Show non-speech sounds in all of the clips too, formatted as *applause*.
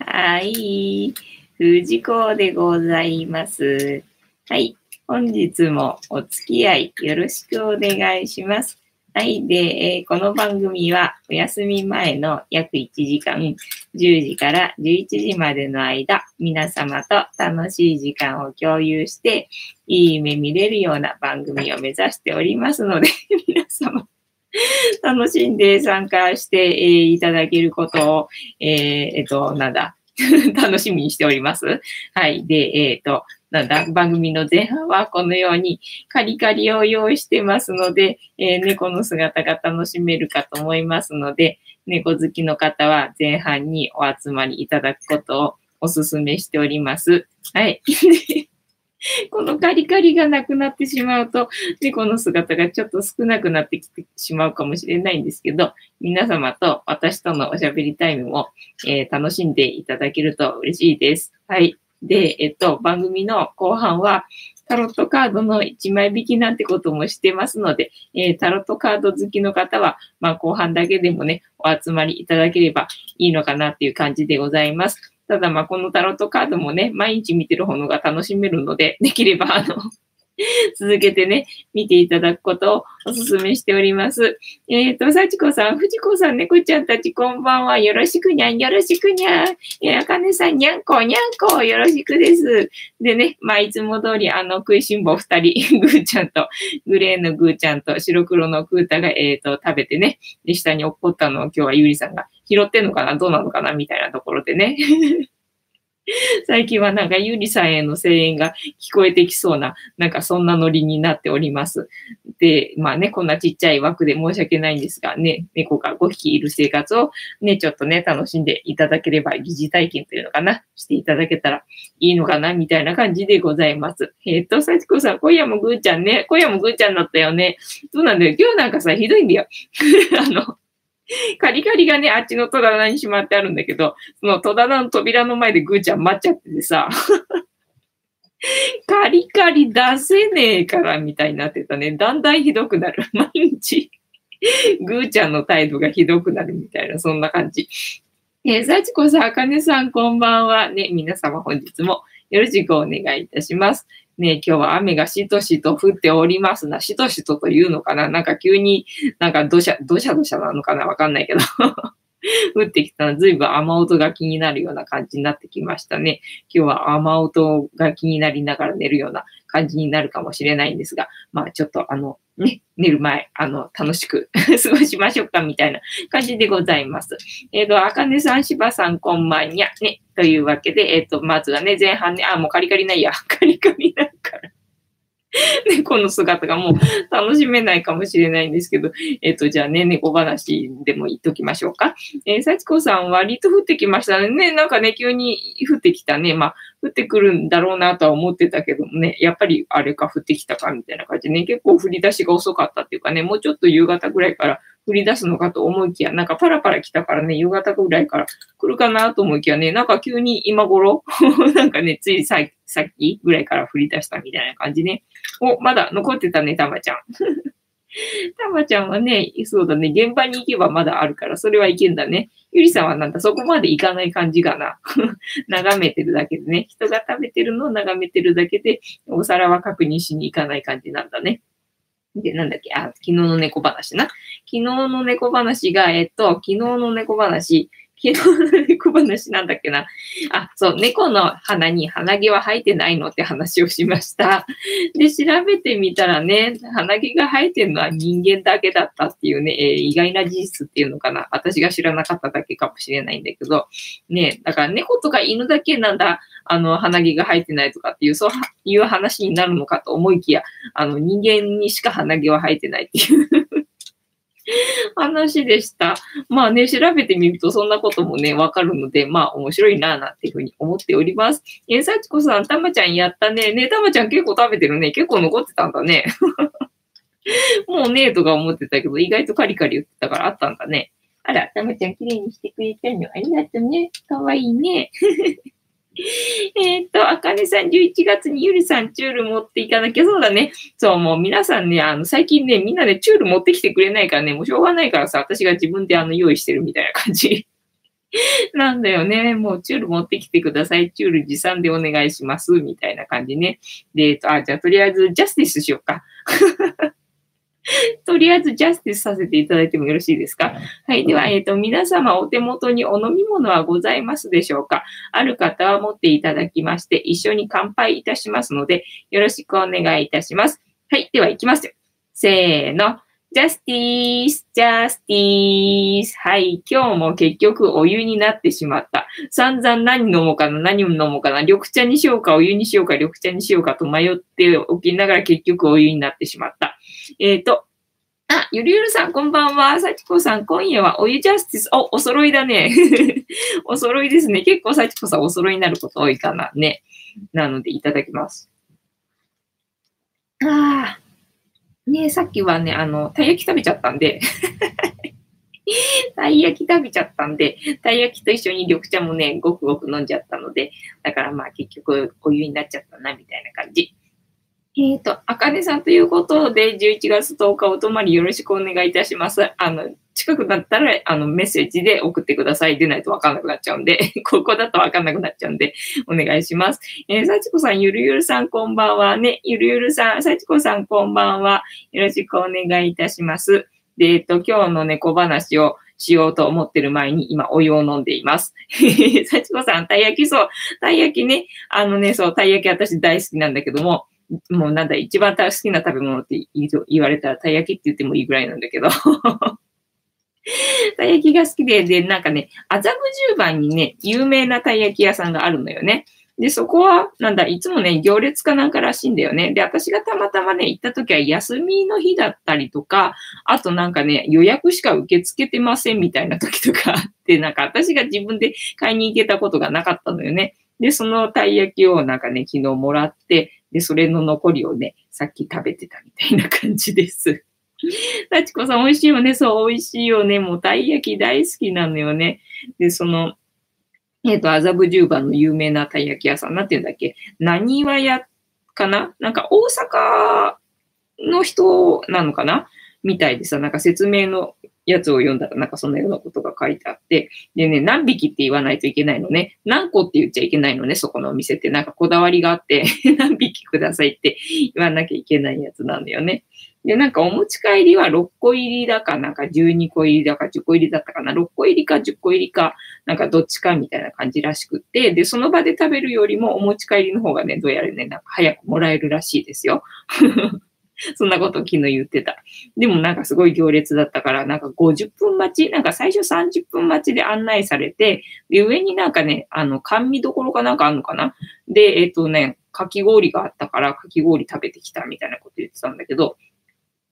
はい。藤子でございます。はい。本日もお付き合いよろしくお願いします。はい。で、えー、この番組はお休み前の約1時間、10時から11時までの間、皆様と楽しい時間を共有して、いい夢見れるような番組を目指しておりますので、*laughs* 皆様、*laughs* 楽しんで参加して、いただけることを、えー、えっと、なんだ、*laughs* 楽しみにしております。はい。で、えっ、と、なんだ、番組の前半はこのようにカリカリを用意してますので、えー、猫の姿が楽しめるかと思いますので、猫好きの方は前半にお集まりいただくことをお勧めしております。はい。*laughs* *laughs* このカリカリがなくなってしまうと、猫の姿がちょっと少なくなってきてしまうかもしれないんですけど、皆様と私とのおしゃべりタイムを、えー、楽しんでいただけると嬉しいです。はい。で、えっと、番組の後半は、タロットカードの1枚引きなんてこともしてますので、えー、タロットカード好きの方は、まあ後半だけでもね、お集まりいただければいいのかなっていう感じでございます。ただまあこのタロットカードもね、毎日見てる方が楽しめるので、できればあの *laughs* 続けてね、見ていただくことをお勧めしております。えっ、ー、と、幸子さん、藤子さん、猫ちゃんたち、こんばんは。よろしくにゃん、よろしくにゃん。えー、あかねさん、にゃんこ、にゃんこ、よろしくです。でね、まあ、いつも通り、あの、食いしん坊二人、*laughs* ぐーちゃんと、グレーのぐーちゃんと、白黒のクータが、えっ、ー、と、食べてね、で、下に落っこったのを今日はゆりさんが拾ってんのかな？どうなのかな？みたいなところでね。*laughs* 最近はなんかゆりさんへの声援が聞こえてきそうな、なんかそんなノリになっております。で、まあね、こんなちっちゃい枠で申し訳ないんですがね、猫が5匹いる生活をね、ちょっとね、楽しんでいただければ、疑似体験というのかな、していただけたらいいのかな、みたいな感じでございます。えっ、と、さちこさん、今夜もぐーちゃんね、今夜もぐーちゃんだったよね。そうなんだよ？今日なんかさ、ひどいんだよ。*laughs* あの、*laughs* カリカリがね、あっちの戸棚にしまってあるんだけど、その戸棚の扉の前でぐーちゃん待っちゃっててさ、*laughs* カリカリ出せねえからみたいになってたね。だんだんひどくなる。*laughs* 毎日、ぐーちゃんの態度がひどくなるみたいな、そんな感じ。えー、幸子さん、あかねさん、こんばんは。ね、皆様本日もよろしくお願いいたします。ね、今日は雨がしとしと降っておりますな。しとしとというのかな？なんか急になんかどしゃ、どしゃどしゃなのかな？わかんないけど。*laughs* 降ってきたら随分雨音が気になるような感じになってきましたね。今日は雨音が気になりながら寝るような感じになるかもしれないんですが、まあちょっとあの、ね、寝る前、あの、楽しく *laughs* 過ごしましょうかみたいな感じでございます。えっ、ー、と、あかねさん、しばさん、こんばんにゃ。ね、というわけで、えっ、ー、と、まずはね、前半ね、あ、もうカリカリないや。*laughs* カリカリないから。*laughs* 猫の姿がもう楽しめないかもしれないんですけど、えっ、と、じゃあね、猫話でも言っときましょうか。えー、幸子さん、割と降ってきましたね。なんかね、急に降ってきたね。まあ、降ってくるんだろうなとは思ってたけどもね、やっぱりあれか降ってきたかみたいな感じでね、結構降り出しが遅かったっていうかね、もうちょっと夕方ぐらいから降り出すのかと思いきや、なんかパラパラ来たからね、夕方ぐらいから来るかなと思いきやね、なんか急に今頃 *laughs* なんかね、ついさっきぐらいから降り出したみたいな感じね。お、まだ残ってたね、たまちゃん。*laughs* たまちゃんはね、そうだね、現場に行けばまだあるから、それはいけんだね。ゆりさんはなんだ、そこまで行かない感じかな。*laughs* 眺めてるだけでね、人が食べてるのを眺めてるだけで、お皿は確認しに行かない感じなんだね。で、なんだっけ、あ、昨日の猫話な。昨日の猫話が、えっと、昨日の猫話、昨日の猫話なんだっけな。あ、そう、猫の鼻に鼻毛は生えてないのって話をしました。で、調べてみたらね、鼻毛が生えてるのは人間だけだったっていうね、えー、意外な事実っていうのかな。私が知らなかっただけかもしれないんだけど、ね、だから猫とか犬だけなんだ、あの、鼻毛が生えてないとかっていう、そういう話になるのかと思いきや、あの、人間にしか鼻毛は生えてないっていう *laughs* 話でした。まあね、調べてみるとそんなこともね、わかるので、まあ面白いなぁなんていうふうに思っております。え、さちこさん、たまちゃんやったね。ね、たまちゃん結構食べてるね。結構残ってたんだね。*laughs* もうねえとか思ってたけど、意外とカリカリ言ってたからあったんだね。あら、たまちゃん綺麗にしてくれたの。ありがとうね。かわいいね。*laughs* えっと、あかねさん、11月にゆりさん、チュール持っていかなきゃ、そうだね。そう、もう皆さんね、あの、最近ね、みんなでチュール持ってきてくれないからね、もうしょうがないからさ、私が自分であの、用意してるみたいな感じ。*laughs* なんだよね。もうチュール持ってきてください。チュール持参でお願いします。みたいな感じね。で、えっと、あ、じゃあとりあえずジャスティスしようか。*laughs* とりあえずジャスティスさせていただいてもよろしいですか？はい。では、えっ、ー、と、皆様お手元にお飲み物はございますでしょうか？ある方は持っていただきまして、一緒に乾杯いたしますので、よろしくお願いいたします。はい。では、行きますよ。せーの。ジャスティース、ジャスティース。はい。今日も結局お湯になってしまった。散々何飲もうかな、何飲もうかな。緑茶にしようか、お湯にしようか、緑茶にしようかと迷っておきながら結局お湯になってしまった。えっ、ー、と、あ、ゆるゆるさん、こんばんは。さちこさん、今夜はお湯ジャスティス。お、お揃いだね。*laughs* お揃いですね。結構さちこさんお揃いになること多いかな。ね。なので、いただきます。ああ。ねさっきはね、あの、たい焼き食べちゃったんで *laughs* たい焼き食べちゃったんで、たい焼きと一緒に緑茶もね、ごくごく飲んじゃったので、だからまあ結局お湯になっちゃったな、みたいな感じ。えっ、ー、と、あかねさんということで、11月10日お泊まりよろしくお願いいたします。あの、近くだったら、あの、メッセージで送ってください。出ないとわかんなくなっちゃうんで、*laughs* ここだとわかんなくなっちゃうんで、お願いします。えー、さちこさん、ゆるゆるさん、こんばんは。ね、ゆるゆるさん、さちこさん、こんばんは。よろしくお願いいたします。で、えっ、と、今日の猫話をしようと思ってる前に今お湯を飲んでいます。さちこさん、たい焼きそう。たい焼きね。あのね、そう、たい焼き私大好きなんだけども、もうなんだ、一番好きな食べ物って言われたら、たい焼きって言ってもいいぐらいなんだけど。*laughs* たい焼きが好きで、で、なんかね、麻布十番にね、有名なたい焼き屋さんがあるのよね。で、そこは、なんだ、いつもね、行列かなんからしいんだよね。で、私がたまたまね、行った時は休みの日だったりとか、あとなんかね、予約しか受け付けてませんみたいな時とか *laughs* あって、なんか私が自分で買いに行けたことがなかったのよね。で、そのたい焼きをなんかね、昨日もらって、で、それの残りをね、さっき食べてたみたいな感じです。*laughs* 幸子さん美味しいよね。そう、美味しいよね。もうたい焼き大好きなのよね。で、その、えっ、ー、と、麻布十番の有名なたい焼き屋さん、なんて言うんだっけ？何は屋かな？なんか大阪の人なのかな？みたいでさ、なんか説明のやつを読んだらなんかそんなようなことが書いてあって、でね、何匹って言わないといけないのね。何個って言っちゃいけないのね、そこのお店って。なんかこだわりがあって、*laughs* 何匹くださいって言わなきゃいけないやつなんだよね。で、なんかお持ち帰りは6個入りだか、なんか12個入りだか10個入りだったかな。6個入りか10個入りか、なんかどっちかみたいな感じらしくって、で、その場で食べるよりもお持ち帰りの方がね、どうやらね、なんか早くもらえるらしいですよ。*laughs* そんなこと昨日言ってた。でもなんかすごい行列だったから、なんか50分待ち、なんか最初30分待ちで案内されて、で、上になんかね、あの、甘味どころかなんかあんのかな？で、えっ、ー、とね、かき氷があったから、かき氷食べてきたみたいなこと言ってたんだけど、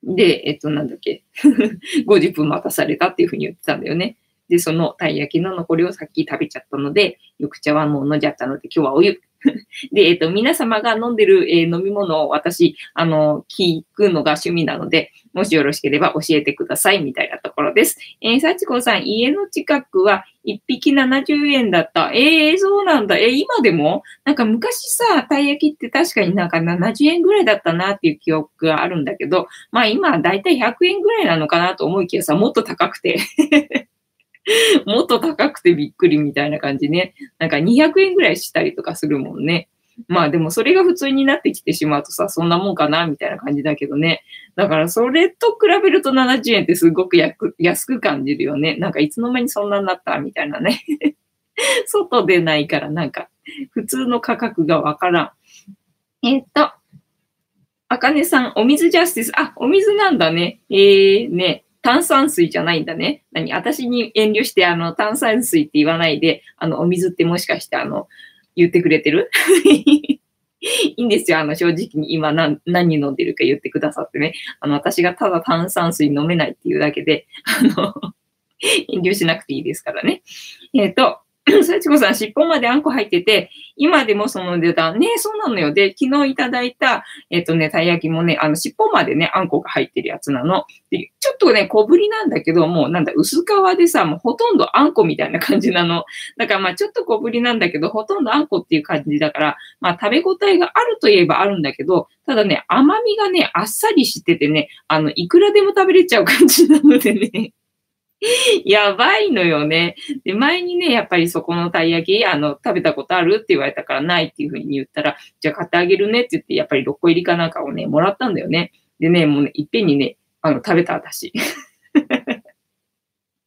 で、えっ、ー、と、なんだっけ、*laughs* 50分待たされたっていうふうに言ってたんだよね。で、そのたい焼きの残りをさっき食べちゃったので、緑茶はもう飲んじゃったので、今日はお湯。*laughs* で、えっ、と、皆様が飲んでる、えー、飲み物を私、あの、聞くのが趣味なので、もしよろしければ教えてください、みたいなところです。えー、幸子さん、家の近くは1匹70円だった。えー、そうなんだ。えー、今でも？なんか昔さ、たい焼きって確かになんか70円ぐらいだったなっていう記憶があるんだけど、まあ今だいたい100円ぐらいなのかなと思いきやさ、もっと高くて *laughs* もっと高くてびっくりみたいな感じね。なんか200円ぐらいしたりとかするもんね。まあでもそれが普通になってきてしまうとさ、そんなもんかなみたいな感じだけどね。だからそれと比べると70円ってすごく安く感じるよね。なんかいつの間にそんなになったみたいなね。*laughs* 外でないからなんか普通の価格がわからん。えっ、と、あかねさん、お水ジャスティス。あ、お水なんだね。えー、ね。炭酸水じゃないんだね。何？私に遠慮して、あの、炭酸水って言わないで、あの、お水ってもしかして、あの、言ってくれてる？*laughs* いいんですよ。あの、正直に今何、何飲んでるか言ってくださってね。あの、私がただ炭酸水飲めないっていうだけで、あの、*laughs* 遠慮しなくていいですからね。えっ、ー、と、*clears throat* 幸子さん、尻尾まであんこ入ってて、今でもその値段、ね、そうなのよ。で、昨日いただいた、えっ、とね、たい焼きもね、あの、尻尾までね、あんこが入ってるやつなの。で、ちょっとね、小ぶりなんだけど、もうなんだ、薄皮でさ、もうほとんどあんこみたいな感じなの。だからまあ、ちょっと小ぶりなんだけど、ほとんどあんこっていう感じだから、まあ、食べ応えがあるといえばあるんだけど、ただね、甘みがね、あっさりしててね、あの、いくらでも食べれちゃう感じなのでね。*laughs* やばいのよね。で、前にね、やっぱりそこのたい焼き、あの、食べたことあるって言われたからないっていうふうに言ったら、じゃあ買ってあげるねって言って、やっぱり6個入りかなんかをね、もらったんだよね。でね、もうね、いっぺんにね、あの、食べた私。*laughs*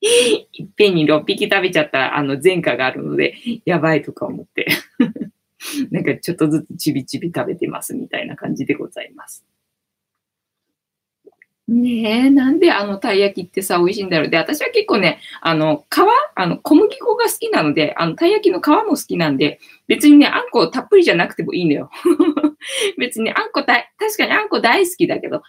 いっぺんに6匹食べちゃったあの前科があるので、やばいとか思って *laughs* なんかちょっとずつちびちび食べてますみたいな感じでございます。ねえ、なんであのたい焼きってさ、美味しいんだろう。で、私は結構ね、あの、皮あの、小麦粉が好きなので、あの、たい焼きの皮も好きなんで、別にね、あんこたっぷりじゃなくてもいいのよ。*laughs* 別にあんこた、確かにあんこ大好きだけど、あん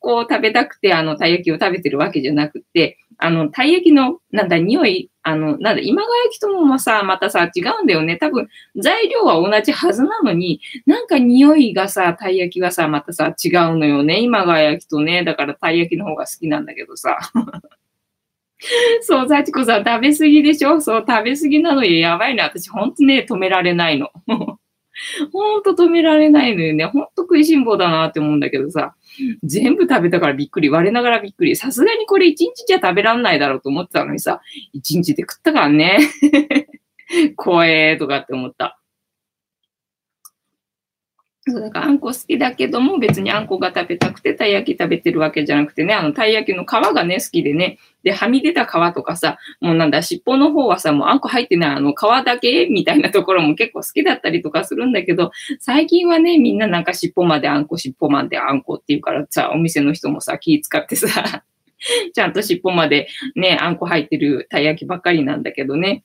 こを食べたくて、あの、たい焼きを食べてるわけじゃなくて、あの、たい焼きの、なんだ、匂い、あの、なんだ、今川焼きともさ、またさ、違うんだよね。多分、材料は同じはずなのに、なんか匂いがさ、たい焼きがさ、またさ、違うのよね。今川焼きとね。だから、たい焼きの方が好きなんだけどさ。*laughs* そう、幸子さん、食べ過ぎでしょ？そう、食べ過ぎなのよ。やばいね。私、ほんとね、止められないの。*laughs* ほんと止められないのよね。ほんと食いしん坊だなって思うんだけどさ。全部食べたからびっくり。割れながらびっくり。さすがにこれ一日じゃ食べらんないだろうと思ってたのにさ、一日で食ったからね。*laughs* 怖えーとかって思った。そう、だからあんこ好きだけども、別にあんこが食べたくて、たい焼き食べてるわけじゃなくてね、あの、たい焼きの皮がね、好きでね、で、はみ出た皮とかさ、もうなんだ、尻尾の方はさ、もうあんこ入ってない、あの、皮だけみたいなところも結構好きだったりとかするんだけど、最近はね、みんななんか尻尾まであんこ、尻尾まであんこって言うからさ、お店の人もさ、気使ってさ、ちゃんと尻尾までね、あんこ入ってるたい焼きばっかりなんだけどね。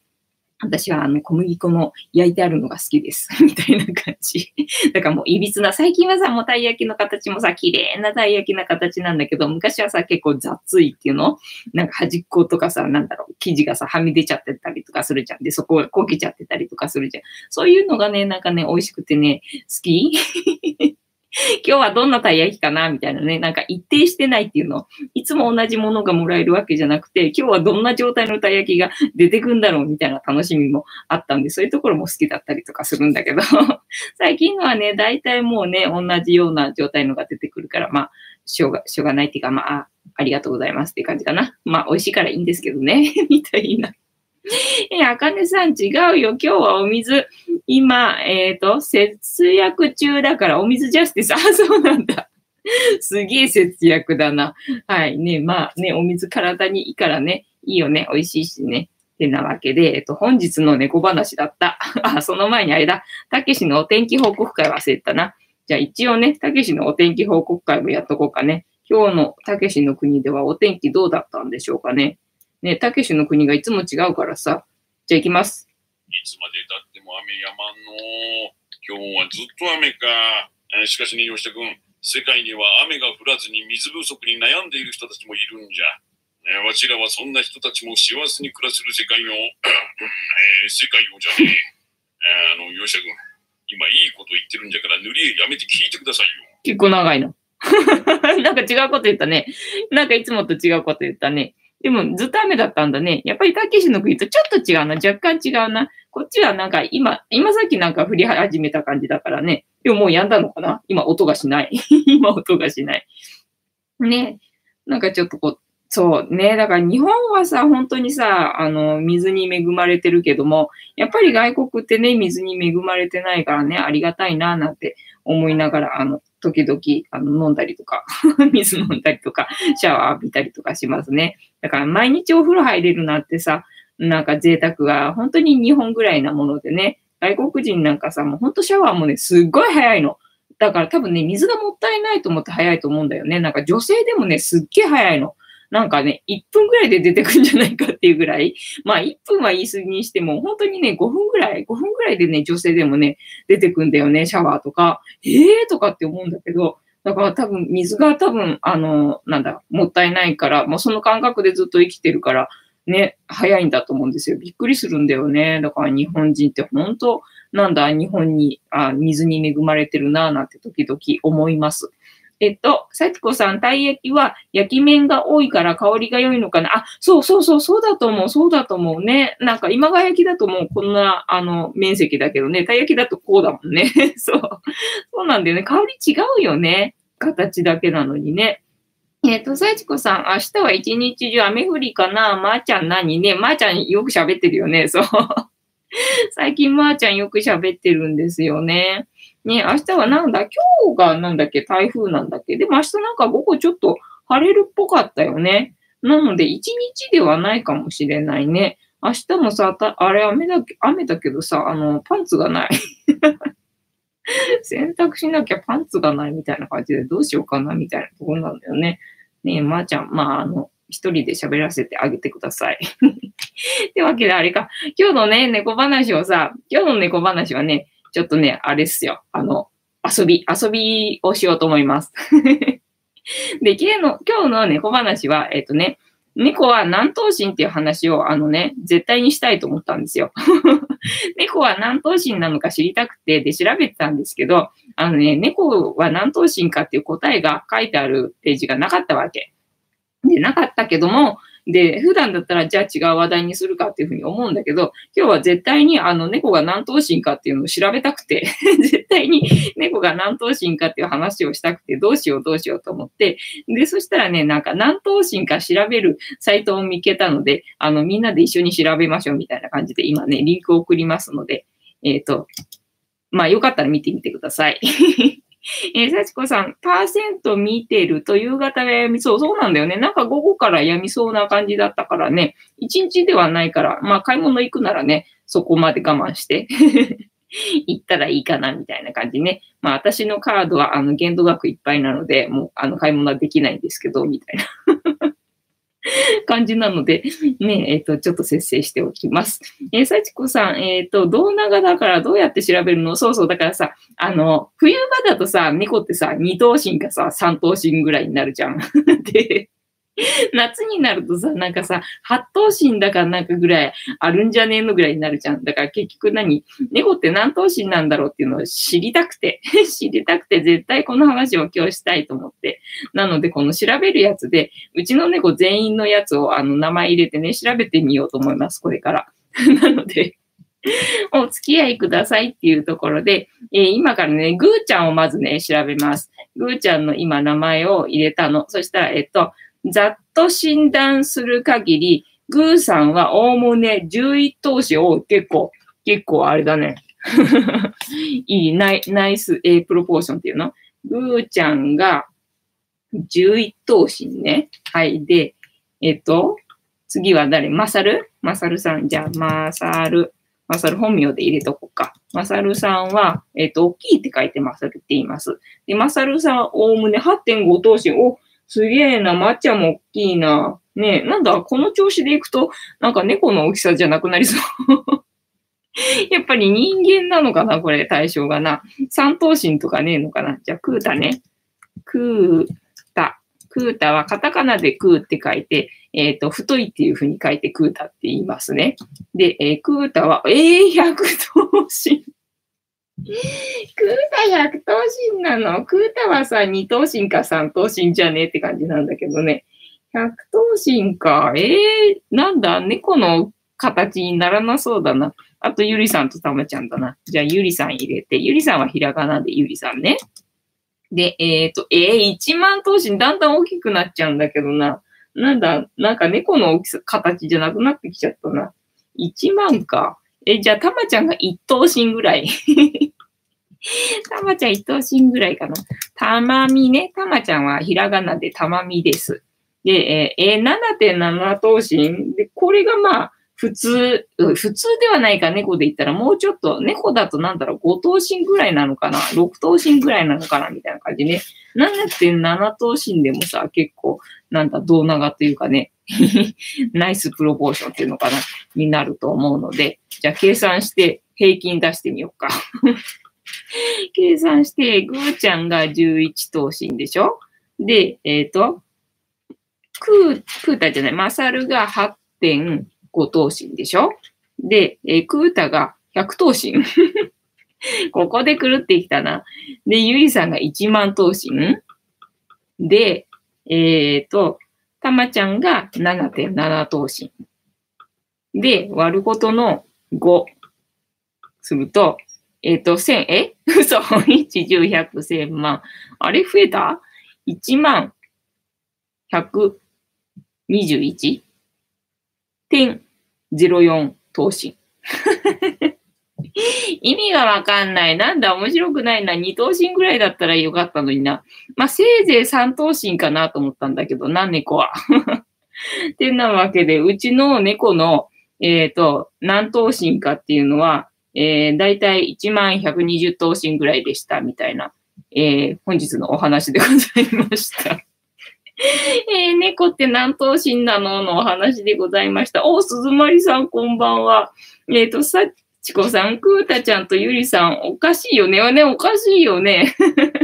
私はあの小麦粉の焼いてあるのが好きです。*laughs* みたいな感じ。*laughs* だからもういびつな、最近はさ、もうたい焼きの形もさ、綺麗なたい焼きな形なんだけど、昔はさ、結構雑いっていうの？なんか端っことかさ、なんだろう、生地がさ、はみ出ちゃってたりとかするじゃん。で、そこを焦げちゃってたりとかするじゃん。そういうのがね、なんかね、美味しくてね、好き *laughs* 今日はどんなたい焼きかなみたいなね、なんか一定してないっていうの。いつも同じものがもらえるわけじゃなくて、今日はどんな状態のたい焼きが出てくんだろうみたいな楽しみもあったんで、そういうところも好きだったりとかするんだけど、*laughs* 最近のはね、大体もうね、同じような状態のが出てくるから、まあ、しょうが、しょうがないっていうか、まあ、ありがとうございますっていう感じかな。まあ、美味しいからいいんですけどね、*laughs* みたいな。*laughs* え、あかねさん違うよ。今日はお水、今、えっ、ー、と、節約中だからお水ジャスティス。*laughs* あ、そうなんだ。すげえ節約だな。はいね。まあね、お水体にいいからね。いいよね。美味しいしね。ってなわけで、えっと、本日の猫話だった。*laughs* あ、その前にあれだ。たけしのお天気報告会忘れたな。じゃあ一応ね、たけしのお天気報告会もやっとこうかね。今日のたけしの国ではお天気どうだったんでしょうかね。ね、たけしの国がいつも違うからさ。じゃあ行きます。いつまでたっても雨やまんの。今日はずっと雨か。しかしね、吉田君、世界には雨が降らずに水不足に悩んでいる人たちもいるんじゃ。ね、わしらはそんな人たちも幸せに暮らせる世界を、*coughs* えー、世界をじゃねえ。あの、吉田君、今いいこと言ってるんじゃから塗り絵やめて聞いてくださいよ。結構長いの。*laughs* なんか違うこと言ったね。なんかいつもと違うこと言ったね。でもずっと雨だったんだね。やっぱりたけしの国とちょっと違うな。若干違うな。こっちはなんか今、今さっきなんか降り始めた感じだからね。でももうやんだのかな？今音がしない。*laughs* 今音がしない。ね。なんかちょっとこう、そうね。だから日本はさ、本当にさ、あの、水に恵まれてるけども、やっぱり外国ってね、水に恵まれてないからね、ありがたいな、なんて思いながら、あの、時々、あの、飲んだりとか、*laughs* 水飲んだりとか、シャワー浴びたりとかしますね。だから毎日お風呂入れるなってさ、なんか贅沢が本当に日本ぐらいなものでね、外国人なんかさ、もう本当シャワーもね、すっごい早いの。だから多分ね、水がもったいないと思って早いと思うんだよね。なんか女性でもね、すっげえ早いの。なんかね、1分ぐらいで出てくんじゃないかっていうぐらい、まあ1分は言い過ぎにしても、本当にね、5分ぐらい、5分ぐらいでね、女性でもね、出てくんだよね、シャワーとか。ええー、とかって思うんだけど、だから多分水が多分、あの、なんだ、もったいないから、もうその感覚でずっと生きてるから、ね、早いんだと思うんですよ。びっくりするんだよね。だから日本人って本当、なんだ、日本に、あ水に恵まれてるなぁ、なんて時々思います。えっと、幸子さん、たい焼きは焼き面が多いから香りが良いのかな？あ、そうそうそう、そうだと思う、そうだと思うね。なんか今が焼きだともうこんな、あの、面積だけどね、たい焼きだとこうだもんね。*laughs* そう。そうなんだよね。香り違うよね。形だけなのにね。えっ、と、さちこさん、明日は一日中雨降りかな？まー、ちゃん何？ねまー、ちゃんよく喋ってるよね。そう。*laughs* 最近まー、ちゃんよく喋ってるんですよね。ね、明日はなんだ？今日がなんだっけ？台風なんだっけ？でも明日なんか午後ちょっと晴れるっぽかったよね。なので、一日ではないかもしれないね。明日もさ、あれ雨だけ、雨だけどさ、あの、パンツがない。*laughs* 洗濯しなきゃパンツがないみたいな感じでどうしようかなみたいなところなんだよね。ねえ、まー、あ、ちゃん、まあ、あの、一人で喋らせてあげてください。*laughs* ってわけであれか、今日のね、猫話をさ、今日の猫話はね、ちょっとね、あれっすよ。あの、遊び、遊びをしようと思います。*laughs* で、今日の、今日の猫話は、えっ、とね、猫は何頭身っていう話を、あのね、絶対にしたいと思ったんですよ。*laughs* 猫は何頭身なのか知りたくて、で、調べてたんですけど、あのね、猫は何頭身かっていう答えが書いてあるページがなかったわけ。で、なかったけども、で、普段だったらじゃあ違う話題にするかっていうふうに思うんだけど、今日は絶対にあの猫が何頭身かっていうのを調べたくて、*laughs* 絶対に猫が何頭身かっていう話をしたくて、どうしようどうしようと思って、で、そしたらね、なんか何頭身か調べるサイトを見つけたので、あの、みんなで一緒に調べましょうみたいな感じで今ね、リンクを送りますので、えっ、ー、と、まあよかったら見てみてください。えー、幸子さん、パーセント見てると夕方がやみそう。そうなんだよね。なんか午後からやみそうな感じだったからね。一日ではないから、まあ買い物行くならね、そこまで我慢して *laughs* 行ったらいいかなみたいな感じね。まあ私のカードはあの限度額いっぱいなので、もうあの買い物はできないんですけど、みたいな感じなので、ね、えっ、ー、と、ちょっと節制しておきます。えー、幸子さん、えっ、ー、と、胴長だからどうやって調べるの？そうそう、だからさ、あの、冬場だとさ、猫ってさ、二頭身かさ、三頭身ぐらいになるじゃん。*laughs* で、*laughs* 夏になるとさ、なんかさ、八頭身だからなんかぐらいあるんじゃねえのぐらいになるじゃん。だから結局何？猫って何頭身なんだろうっていうのを知りたくて、*laughs* 知りたくて絶対この話を今日したいと思って。なのでこの調べるやつで、うちの猫全員のやつをあの名前入れてね、調べてみようと思います、これから。*laughs* なので、お付き合いくださいっていうところで、えー、今からね、ぐーちゃんをまずね、調べます。ぐーちゃんの今名前を入れたの。そしたら、えっと、ざっと診断する限り、グーさんはおおむね11投資を結構、結構あれだね。*laughs* いいナイ、ナイス A プロポーションっていうの？グーちゃんが11投資ね。はい。で、えっと、次は誰？マサル？マサルさん。じゃあ、マサル。マサル本名で入れとこうか。マサルさんは、えっと、大きいって書いてマサルって言います。で、マサルさんはおおむね8.5投資をすげえな、抹茶も大きいな。ねえ、なんだ、この調子でいくと、なんか猫の大きさじゃなくなりそう。*laughs* やっぱり人間なのかなこれ、対象がな。三頭身とかねえのかなじゃあ、クータね。クータ。クータはカタカナでクーって書いて、えっ、ー、と、太いっていう風に書いてクータって言いますね。で、えー、クータは、えー、100頭身。クータ100頭身なの？クータはさ、2頭身か3頭身じゃねえって感じなんだけどね。100頭身か。ええー、なんだ、猫の形にならなそうだな。あと、ゆりさんとたまちゃんだな。じゃあ、ゆりさん入れて、ゆりさんはひらがなでゆりさんね。で、えっ、ー、と、えー、1万頭身だんだん大きくなっちゃうんだけどな。なんだ、なんか猫の大きさ、形じゃなくなってきちゃったな。1万か。え、じゃあ、たまちゃんが一等身ぐらい。*laughs* たまちゃん一等身ぐらいかな。たまみね。たまちゃんはひらがなでたまみです。で、えー、7.7等身。で、これがまあ、普通、普通ではないか、猫で言ったら、もうちょっと、猫だとなんだろう、5等身ぐらいなのかな、6等身ぐらいなのかな、みたいな感じね。7.7等身でもさ、結構、なんだ、胴長というかね、*laughs* ナイスプロポーションっていうのかな、になると思うので、じゃあ計算して平均出してみようか。*laughs* 計算して、ぐーちゃんが11等身でしょ？で、えっ、ー、と、クー、クータじゃない、マサルが8.5等身でしょ？で、えー、クータが100等身。*laughs* ここで狂ってきたな。で、ゆりさんが1万等身。で、えっ、ー、と、たまちゃんが7.7等身。で、割ることの5すると、えっ、ー、と、1000、え？*laughs* 嘘 ?1、10、100,000万。あれ増えた ?1 万121.04等身。*laughs* 意味がわかんない。なんだ、面白くないな。2等身ぐらいだったらよかったのにな。まあ、せいぜい3等身かなと思ったんだけどな、猫は。*laughs* ってなわけで、うちの猫の、えっ、ー、と、何頭身かっていうのは、えー、だいたい1万120頭身ぐらいでした、みたいな、えー、本日のお話でございました。*laughs* えー、猫って何頭身なの？のお話でございました。お、鈴まりさんこんばんは。えっ、ー、と、さっちこさん、くーたちゃんとゆりさん、おかしいよね。ね、おかしいよね。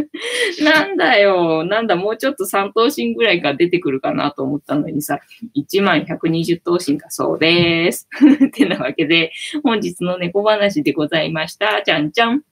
*laughs* なんだよ。なんだ、もうちょっと3等身ぐらいが出てくるかなと思ったのにさ、1万120等身だそうです。*laughs* ってなわけで、本日の猫話でございました。じゃんじゃん。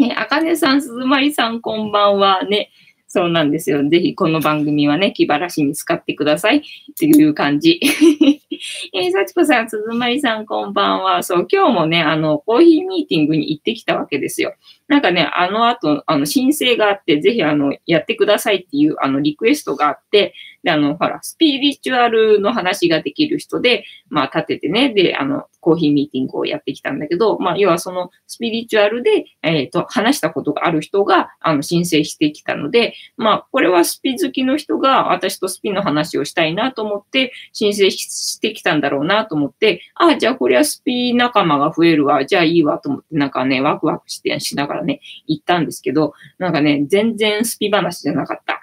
え、あかねさん、すずまりさん、こんばんは。ね、そうなんですよ。ぜひこの番組はね、気晴らしに使ってくださいっていう感じ。*laughs* えー、幸子さん、鈴まりさん、こんばんは。そう、今日もね、あの、コーヒーミーティングに行ってきたわけですよ。なんかね、あの後、あの、申請があって、ぜひ、あの、やってくださいっていう、あの、リクエストがあって、で、あの、ほら、スピリチュアルの話ができる人で、まあ、立ててね、で、あの、コーヒーミーティングをやってきたんだけど、まあ、要はそのスピリチュアルで、えっ、ー、と、話したことがある人が、あの、申請してきたので、まあ、これはスピ好きの人が私とスピの話をしたいなと思って、申請してきたんだろうなと思って、ああ、じゃあこれはスピ仲間が増えるわ、じゃあいいわと思って、なんかね、ワクワクしてしながらね、行ったんですけど、なんかね、全然スピ話じゃなかった。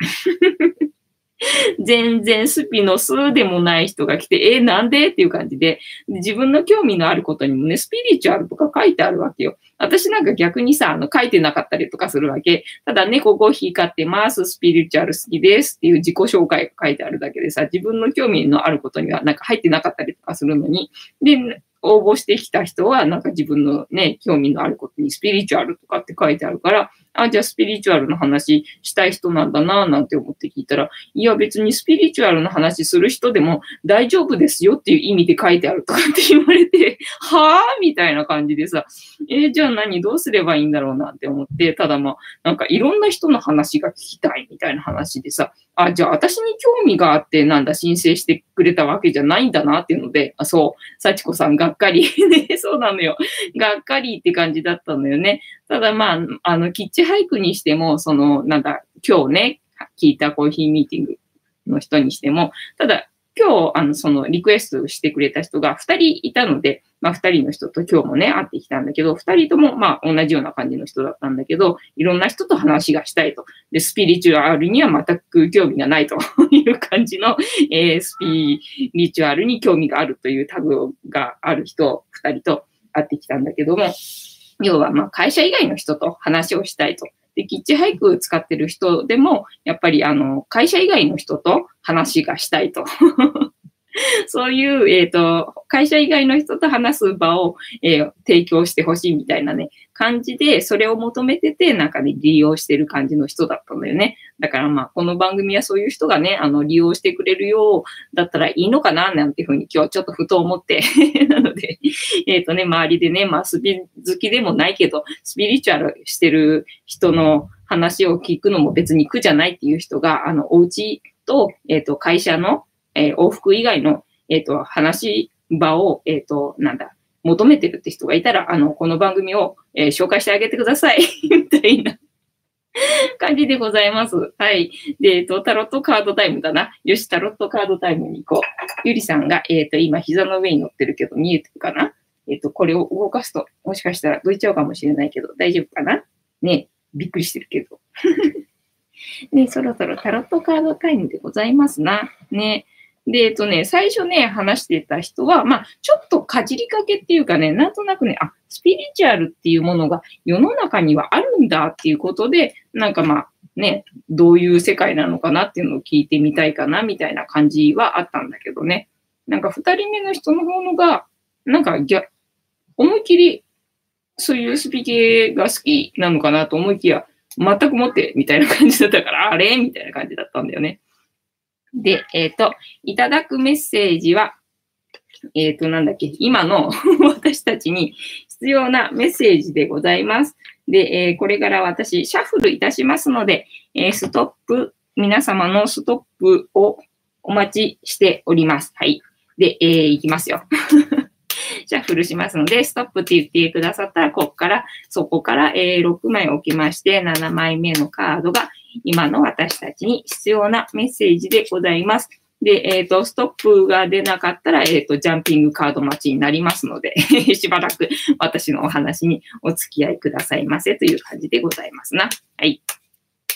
*laughs* 全然スピの数でもない人が来て、え、なんで？っていう感じで。自分の興味のあることにもね、スピリチュアルとか書いてあるわけよ。私なんか逆にさ、あの、書いてなかったりとかするわけ。ただ、猫5匹飼ってます、スピリチュアル好きです。っていう自己紹介が書いてあるだけでさ、自分の興味のあることにはなんか入ってなかったりとかするのに、で、応募してきた人は、なんか自分のね、興味のあることにスピリチュアルとかって書いてあるから、あ、じゃあスピリチュアルの話したい人なんだな、なんて思って聞いたら、いや別にスピリチュアルの話する人でも大丈夫ですよっていう意味で書いてあるとかって言われて、*laughs* はぁみたいな感じでさ、えー、じゃあ何どうすればいいんだろうなって思って、ただまあ、なんかいろんな人の話が聞きたいみたいな話でさ、あ、じゃあ私に興味があって、なんだ、申請してくれたわけじゃないんだなっていうので、あ、そう、幸子さんがっかり。*laughs* ね、そうなのよ。がっかりって感じだったのよね。ただまあ、あの、キッチハイクにしても、その、なんだ、今日ね、聞いたコーヒーミーティングの人にしても、ただ、今日、あの、そのリクエストしてくれた人が2人いたので、まあ2人の人と今日もね、会ってきたんだけど、2人ともまあ同じような感じの人だったんだけど、いろんな人と話がしたいと。で、スピリチュアルには全く興味がないと *laughs* いう感じの、えー、スピリチュアルに興味があるというタグがある人2人と会ってきたんだけども、要はま会社以外の人と話をしたいと。で、キッチハイク使ってる人でも、やっぱりあの、会社以外の人と話がしたいと。*laughs* そういう、えっ、ー、と、会社以外の人と話す場を、えー、提供してほしいみたいなね、感じで、それを求めてて、なんかね、利用してる感じの人だったんだよね。だからまあ、この番組はそういう人がね、あの、利用してくれるようだったらいいのかな、なんていうふうに今日ちょっとふと思って *laughs* なので、えっ、ー、とね、周りでね、まあ、スピ好きでもないけど、スピリチュアルしてる人の話を聞くのも別に苦じゃないっていう人が、あの、お家と、えっ、ー、と、会社の、えー、往復以外の、えっ、と、話場を、えっ、と、なんだ、求めてるって人がいたら、あの、この番組を、えー、紹介してあげてください。*laughs* みたいな感じでございます。はい。で、えっ、と、タロットカードタイムだな。よし、タロットカードタイムに行こう。ゆりさんが、えっ、と、今、膝の上に乗ってるけど、見えてるかな？えっ、と、これを動かすと、もしかしたらどいちゃうかもしれないけど、大丈夫かな？ねびっくりしてるけど。*laughs* ねそろそろタロットカードタイムでございますな。ねで、えっとね、最初ね、話してた人は、まあ、ちょっとかじりかけっていうかね、なんとなくね、あ、スピリチュアルっていうものが世の中にはあるんだっていうことで、なんかまあ、ね、どういう世界なのかなっていうのを聞いてみたいかな、みたいな感じはあったんだけどね。なんか二人目の人の方のが、なんかぎゃ、思いっきり、そういうスピ系が好きなのかなと思いきや、全くもって、みたいな感じだったから、あれ？みたいな感じだったんだよね。で、えっ、ー、と、いただくメッセージは、えっ、ー、と、なんだっけ、今の *laughs* 私たちに必要なメッセージでございます。で、えー、これから私、シャッフルいたしますので、えストップ、皆様のストップをお待ちしております。はい。で、えー、いきますよ。*laughs* シャッフルしますので、ストップって言ってくださったら、ここから、そこから、えー、6枚置きまして、7枚目のカードが、今の私たちに必要なメッセージでございます。で、えっ、と、ストップが出なかったら、えっ、と、ジャンピングカード待ちになりますので、*laughs* しばらく私のお話にお付き合いくださいませという感じでございますな。はい。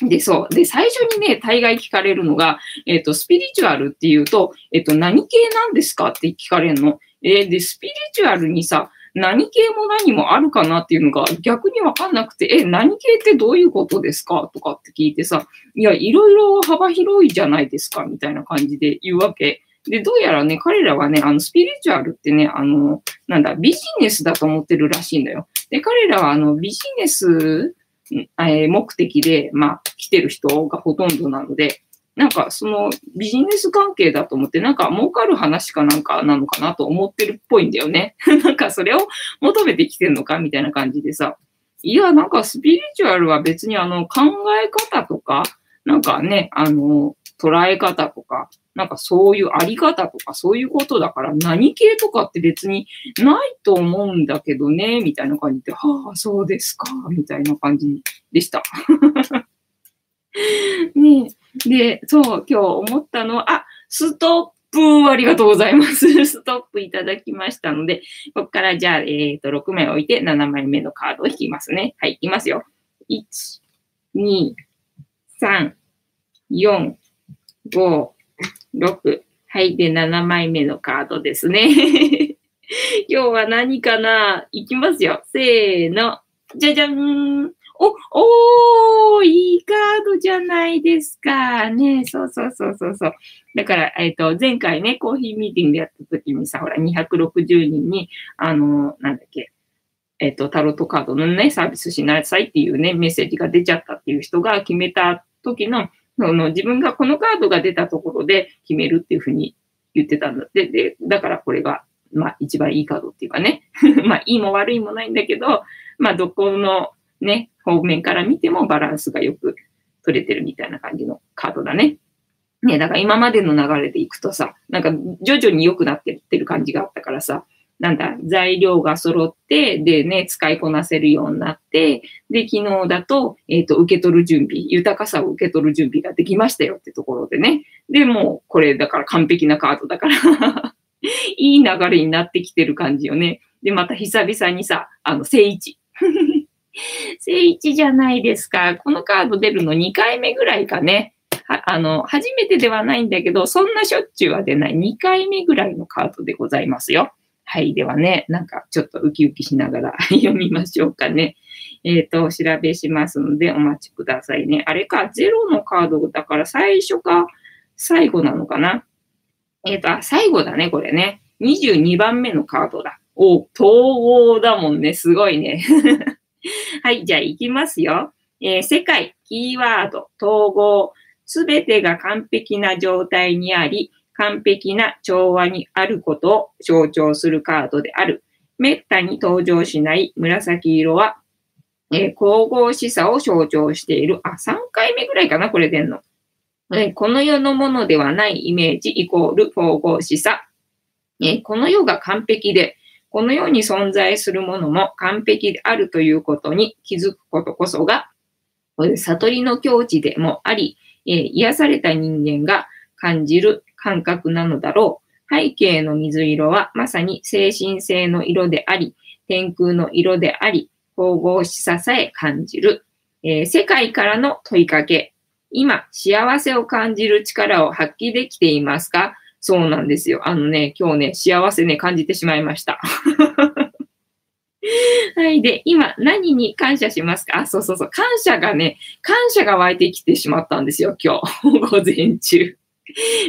で、そう。で、最初にね、大概聞かれるのが、えっ、と、スピリチュアルっていうと、えっ、と、何系なんですかって聞かれるの。えで、スピリチュアルにさ、何系も何もあるかなっていうのが逆にわかんなくて、え、何系ってどういうことですか？とかって聞いてさ、いや、いろいろ幅広いじゃないですかみたいな感じで言うわけ。で、どうやらね、彼らはね、あの、スピリチュアルってね、あの、なんだ、ビジネスだと思ってるらしいんだよ。で、彼らは、あの、ビジネス、えー目的で、まあ、来てる人がほとんどなので、なんか、その、ビジネス関係だと思って、なんか、儲かる話かなんかなのかなと思ってるっぽいんだよね。*laughs* なんか、それを求めてきてんのかみたいな感じでさ。いや、なんか、スピリチュアルは別に、あの、考え方とか、なんかね、あの、捉え方とか、なんかそういうあり方とかそういうことだから何系とかって別にないと思うんだけどね、みたいな感じで、はあ、そうですか、みたいな感じでした。*laughs* ねえで、そう、今日思ったのは、あ、ストップありがとうございます。*laughs* ストップいただきましたので、ここからじゃあ、えっ、と、6枚置いて7枚目のカードを引きますね。はい、いきますよ。1、2、3、4、5、6。はい。で、7枚目のカードですね。*laughs* 今日は何かな？いきますよ。せーの。じゃじゃん。お、おー、いいカードじゃないですか。ねそうそうそうそうそう。だから、えっ、と、前回ね、コーヒーミーティングでやった時にさ、ほら、260人に、あの、なんだっけ、えっ、と、タロットカードのね、サービスしなさいっていうね、メッセージが出ちゃったっていう人が決めた時の、その自分がこのカードが出たところで決めるっていうふうに言ってたんだって。で、だからこれが、まあ一番いいカードっていうかね。*laughs* まあいいも悪いもないんだけど、まあどこのね、方面から見てもバランスがよく取れてるみたいな感じのカードだね。ね、だから今までの流れでいくとさ、なんか徐々に良くなってってる感じがあったからさ、なんだ、材料が揃って、でね、使いこなせるようになって、で、昨日だと、えっ、と、受け取る準備、豊かさを受け取る準備ができましたよってところでね。で、もう、これだから完璧なカードだから、*laughs* いい流れになってきてる感じよね。で、また久々にさ、あの、正位置。*laughs* 正位置じゃないですか。このカード出るの2回目ぐらいかね。あの、初めてではないんだけど、そんなしょっちゅうは出ない2回目ぐらいのカードでございますよ。はい。ではね、なんかちょっとウキウキしながら *laughs* 読みましょうかね。えっ、と、調べしますのでお待ちくださいね。あれか、ゼロのカードだから最初か最後なのかな。えっ、と、あ、最後だね、これね。22番目のカードだ。お、統合だもんね。すごいね。*laughs* はい、じゃあ行きますよ。えー世界、キーワード、統合、すべてが完璧な状態にあり、完璧な調和にあることを象徴するカードである。めったに登場しない紫色は、えー神々しさを象徴している。あ、3回目ぐらいかな、これ出んの。えーこの世のものではないイメージイコール神々しさ。えーこの世が完璧で、この世に存在するものも完璧であるということに気づくことこそが、これ悟りの境地でもあり、えー癒された人間が感じる感覚なのだろう。背景の水色はまさに精神性の色であり、天空の色であり、神々しささえ感じる。えー世界からの問いかけ。今、幸せを感じる力を発揮できていますか？そうなんですよ。あのね、今日ね、幸せね、感じてしまいました。*laughs* はい。で、今、何に感謝しますか？あ、そうそうそう。感謝がね、感謝が湧いてきてしまったんですよ、今日。*laughs* 午前中。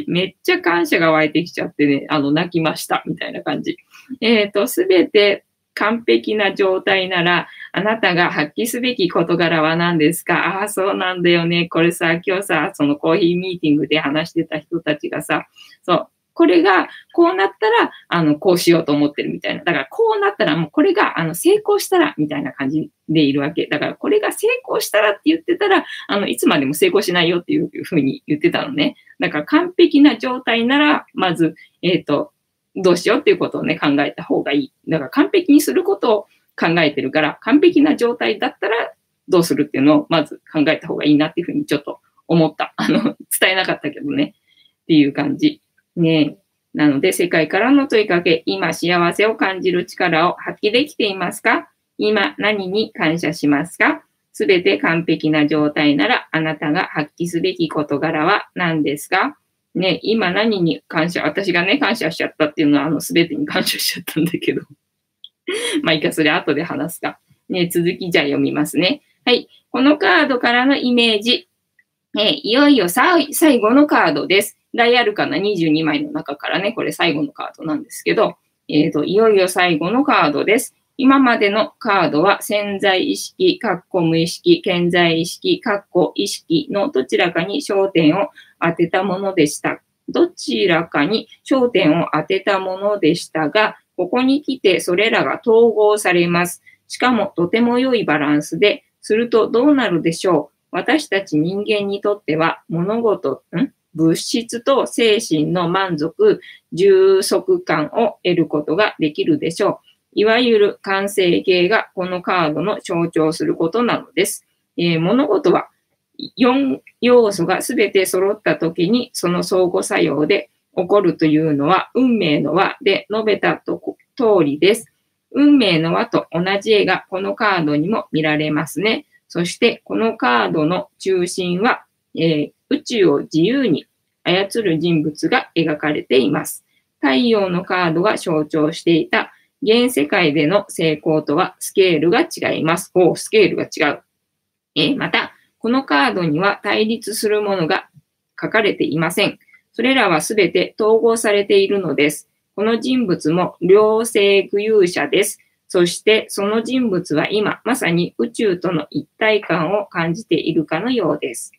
めっちゃ感謝が湧いてきちゃってね、あの、泣きました、みたいな感じ。えっ、と、すべて完璧な状態なら、あなたが発揮すべき事柄は何ですか？ああ、そうなんだよね。これさ、今日さ、そのコーヒーミーティングで話してた人たちがさ、そう、これがこうなったら、あの、こうしようと思ってるみたいな。だからこうなったらもうこれが、あの、成功したら、みたいな感じでいるわけ。だからこれが成功したらって言ってたら、あの、いつまでも成功しないよっていうふうに言ってたのね。だから完璧な状態なら、まず、えっ、と、どうしようっていうことをね、考えた方がいい。だから完璧にすることを考えてるから、完璧な状態だったらどうするっていうのをまず考えた方がいいなっていうふうにちょっと思った。*laughs* あの、伝えなかったけどね。っていう感じ。ねなので、世界からの問いかけ、今幸せを感じる力を発揮できていますか？今何に感謝しますか？すべて完璧な状態なら、あなたが発揮すべき事柄は何ですか？ね、今何に感謝、私がね、感謝しちゃったっていうのは、あの、すべてに感謝しちゃったんだけど。*laughs* まあ、いいか、それ後で話すか。ね、続きじゃあ読みますね。はい。このカードからのイメージ。えいよいよ最後のカードです。ダイアルカナ22枚の中からね、これ最後のカードなんですけど、えっ、ー、と、いよいよ最後のカードです。今までのカードは潜在意識、括弧無意識、潜在意識、括弧意識のどちらかに焦点を当てたものでした。どちらかに焦点を当てたものでしたが、ここに来てそれらが統合されます。しかもとても良いバランスで、するとどうなるでしょう私たち人間にとっては物事、ん？物質と精神の満足、充足感を得ることができるでしょう。いわゆる完成形がこのカードの象徴することなのです。えー、物事は4要素が全て揃った時にその相互作用で起こるというのは運命の輪で述べたと通りです。運命の輪と同じ絵がこのカードにも見られますね。そしてこのカードの中心は、えー、宇宙を自由に操る人物が描かれています。太陽のカードが象徴していた現世界での成功とはスケールが違います。おスケールが違う。え、また、このカードには対立するものが書かれていません。それらはすべて統合されているのです。この人物も両性具有者です。そしてその人物は今まさに宇宙との一体感を感じているかのようです。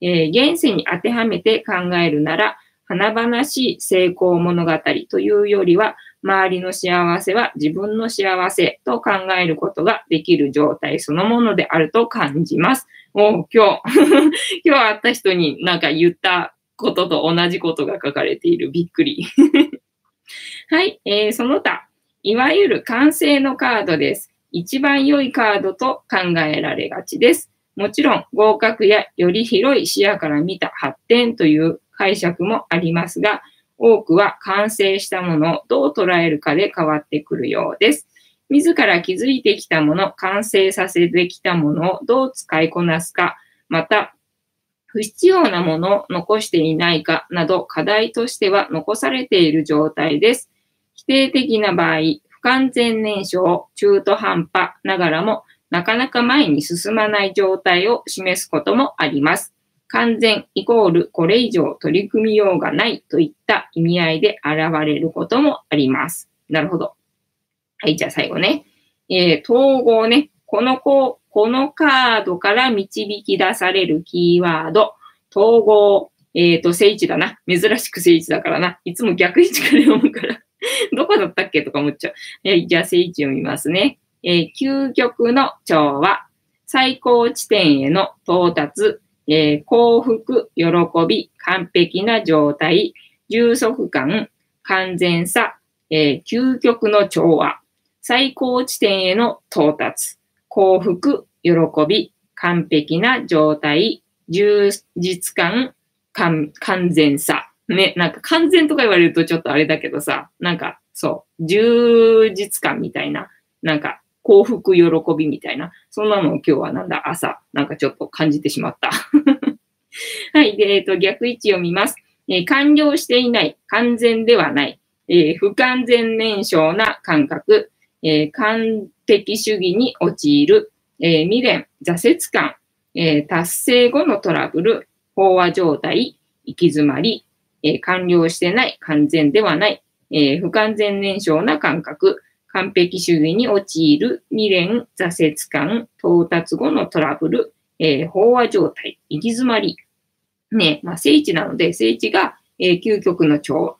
えー、現世に当てはめて考えるなら、華々しい成功物語というよりは、周りの幸せは自分の幸せと考えることができる状態そのものであると感じます。お今日、*laughs* 今日会った人になんか言ったことと同じことが書かれている。びっくり。*laughs* はい、えー、その他、いわゆる完成のカードです。一番良いカードと考えられがちです。もちろん合格やより広い視野から見た発展という解釈もありますが、多くは完成したものをどう捉えるかで変わってくるようです。自ら気づいてきたもの、完成させてきたものをどう使いこなすか、また、不必要なものを残していないかなど課題としては残されている状態です。否定的な場合、不完全燃焼、中途半端ながらもなかなか前に進まない状態を示すこともあります。完全イコールこれ以上取り組みようがないといった意味合いで現れることもあります。なるほど。はい、じゃあ最後ね。えー、統合ね。このこ、このカードから導き出されるキーワード。統合。えっ、ー、と、聖地だな。珍しく聖地だからな。いつも逆位置から読むから *laughs* どこだったっけ？とか思っちゃう。えー、じゃあ聖地読みますね。えー、究極の調和。最高地点への到達。えー、幸福、喜び、完璧な状態、充足感、完全さ、えー、究極の調和、最高地点への到達、幸福、喜び、完璧な状態、充実感、完全さ。ね、なんか完全とか言われるとちょっとあれだけどさ、なんかそう、充実感みたいな、なんか幸福、喜びみたいな、そんなのを今日はなんだ、朝、なんかちょっと感じてしまった。*laughs* はい。で、えっ、ー、と、逆位置を見ます。えー、完了していない、完全ではない、えー、不完全燃焼な感覚、え完璧主義に陥る、え未練、挫折感、え達成後のトラブル、飽和状態、行き詰まり、え完了してない、完全ではない、え不完全燃焼な感覚、完璧主義に陥る未練、挫折感、到達後のトラブル、えー、飽和状態、行き詰まり。ね、まあ、聖地なので、聖地が、えー、究極の調和。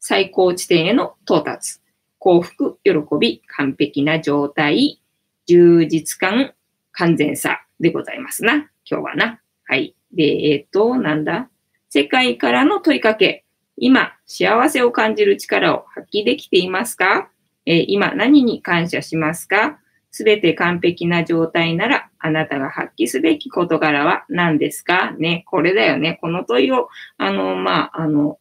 最高地点への到達。幸福、喜び、完璧な状態、充実感、完全さでございますな。今日はな。はい。で、えっ、と、なんだ？世界からの問いかけ。今、幸せを感じる力を発揮できていますか、え、今、何に感謝しますか？すべて完璧な状態なら、あなたが発揮すべき事柄は何ですか？ね、これだよね。この問いを、あの、まあ、あの、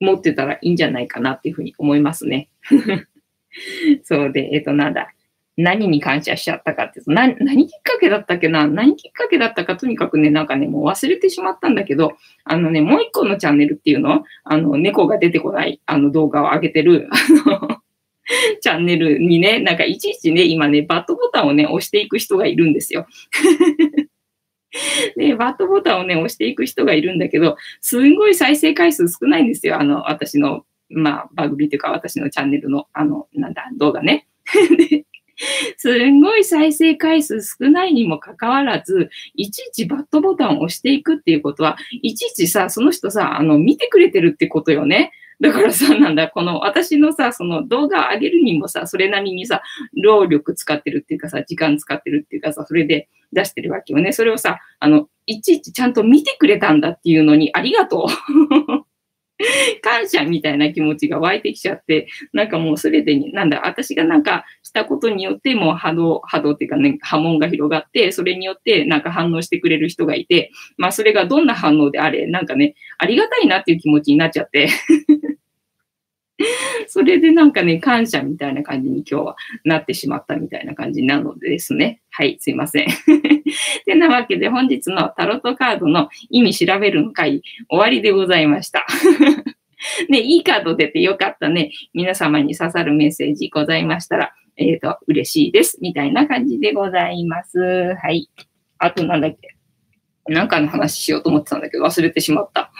持ってたらいいんじゃないかなっていうふうに思いますね。*laughs* そうで、えっ、と、なんだ？何に感謝しちゃったかってな、何きっかけだったっけな？何きっかけだったか、とにかくね、なんかね、もう忘れてしまったんだけど、あのね、もう一個のチャンネルっていうの？あの、猫が出てこない、あの、動画を上げてる、あの、*laughs* チャンネルにね、なんかいちいちね、今ね、バットボタンをね、押していく人がいるんですよ。で、*laughs* バットボタンをね、押していく人がいるんだけど、すんごい再生回数少ないんですよ。あの、私の、まあ、番組っていうか、私のチャンネルの、あの、なんだ、動画ね。*laughs* すんごい再生回数少ないにもかかわらず、いちいちバットボタンを押していくっていうことは、いちいちさ、その人さ、あの、見てくれてるってことよね。だからさ、なんだ、この私のさ、その動画上げるにもさ、それなりにさ、労力使ってるっていうかさ、時間使ってるっていうかさ、それで出してるわけよね。それをさ、あの、いちいちちゃんと見てくれたんだっていうのにありがとう。*laughs* 感謝みたいな気持ちが湧いてきちゃって、なんかもうすべてに、なんだ、私がなんかしたことによってもう波動、波動っていうかね、波紋が広がって、それによってなんか反応してくれる人がいて、まあそれがどんな反応であれ、なんかね、ありがたいなっていう気持ちになっちゃって。*laughs* それでなんかね、感謝みたいな感じに今日はなってしまったみたいな感じなのでですね。はい、すいません。*laughs* てなわけで本日のタロットカードの意味調べるの回終わりでございました。*laughs* ね、いいカード出てよかったね。皆様に刺さるメッセージございましたら、えっ、ー、と、嬉しいです。みたいな感じでございます。はい。あとなんだっけ。なんかの話しようと思ってたんだけど忘れてしまった。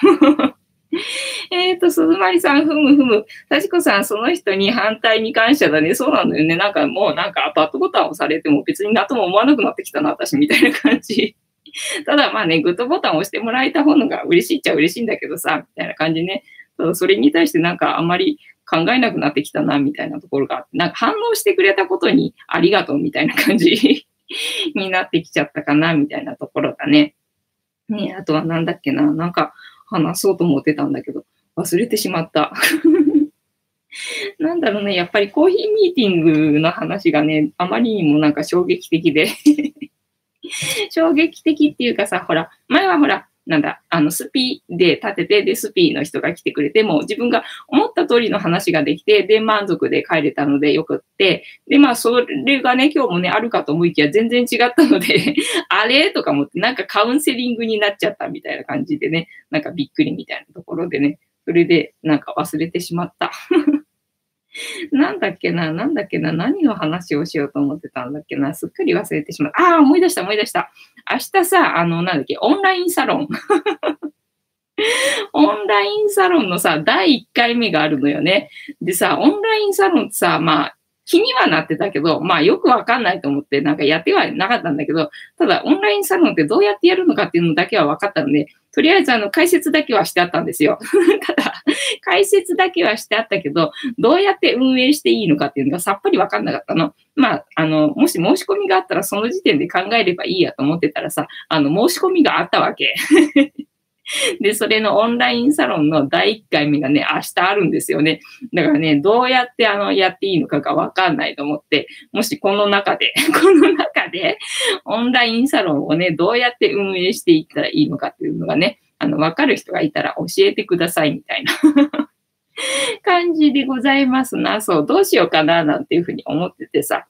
*laughs* えっと、鈴まりさん、ふむふむ。幸子さん、その人に反対に感謝だね。そうなんだよね。なんかもう、なんかバットボタンを押されても別に何とも思わなくなってきたな、私、みたいな感じ。*laughs* ただまあね、グッドボタンを押してもらえた方が嬉しいっちゃ嬉しいんだけどさ、みたいな感じね。ただそれに対してなんかあんまり考えなくなってきたな、みたいなところがあって、なんか反応してくれたことにありがとうみたいな感じ *laughs* になってきちゃったかな、みたいなところだね。ねあとはなんだっけな、なんか、話そうと思ってたんだけど、忘れてしまった。*laughs* なんだろうね、やっぱりコーヒーミーティングの話がね、あまりにもなんか衝撃的で *laughs* 衝撃的っていうかさ、ほら、前はほら、なんだ、あの、スピーで立てて、で、スピーの人が来てくれて、も自分が思った通りの話ができて、で、満足で帰れたのでよくって、で、まあ、それがね、今日もね、あるかと思いきや全然違ったので *laughs* あれ？とか思って、なんかカウンセリングになっちゃったみたいな感じでね、なんかびっくりみたいなところでね、それでなんか忘れてしまった。*laughs* *laughs* なんだっけな、なんだっけな、何の話をしようと思ってたんだっけな、すっかり忘れてしまった。ああ、思い出した、思い出した。明日さ、あの、なんだっけ、オンラインサロン。*laughs* オンラインサロンのさ、第1回目があるのよね。でさ、オンラインサロンってさ、まあ、気にはなってたけど、まあよくわかんないと思って、なんかやってはなかったんだけど、ただオンラインサロンってどうやってやるのかっていうのだけは分かったので、とりあえずあの解説だけはしてあったんですよ。*laughs* ただ、解説だけはしてあったけど、どうやって運営していいのかっていうのがさっぱりわかんなかったの。まあ、あの、もし申し込みがあったらその時点で考えればいいやと思ってたらさ、あの、申し込みがあったわけ。*laughs* で、それのオンラインサロンの第1回目がね、明日あるんですよね。だからね、どうやってあの、やっていいのかがわかんないと思って、もしこの中で、*laughs* この中で、オンラインサロンをね、どうやって運営していったらいいのかっていうのがね、あの、わかる人がいたら教えてくださいみたいな *laughs* 感じでございますな。そう、どうしようかな、なんていうふうに思っててさ。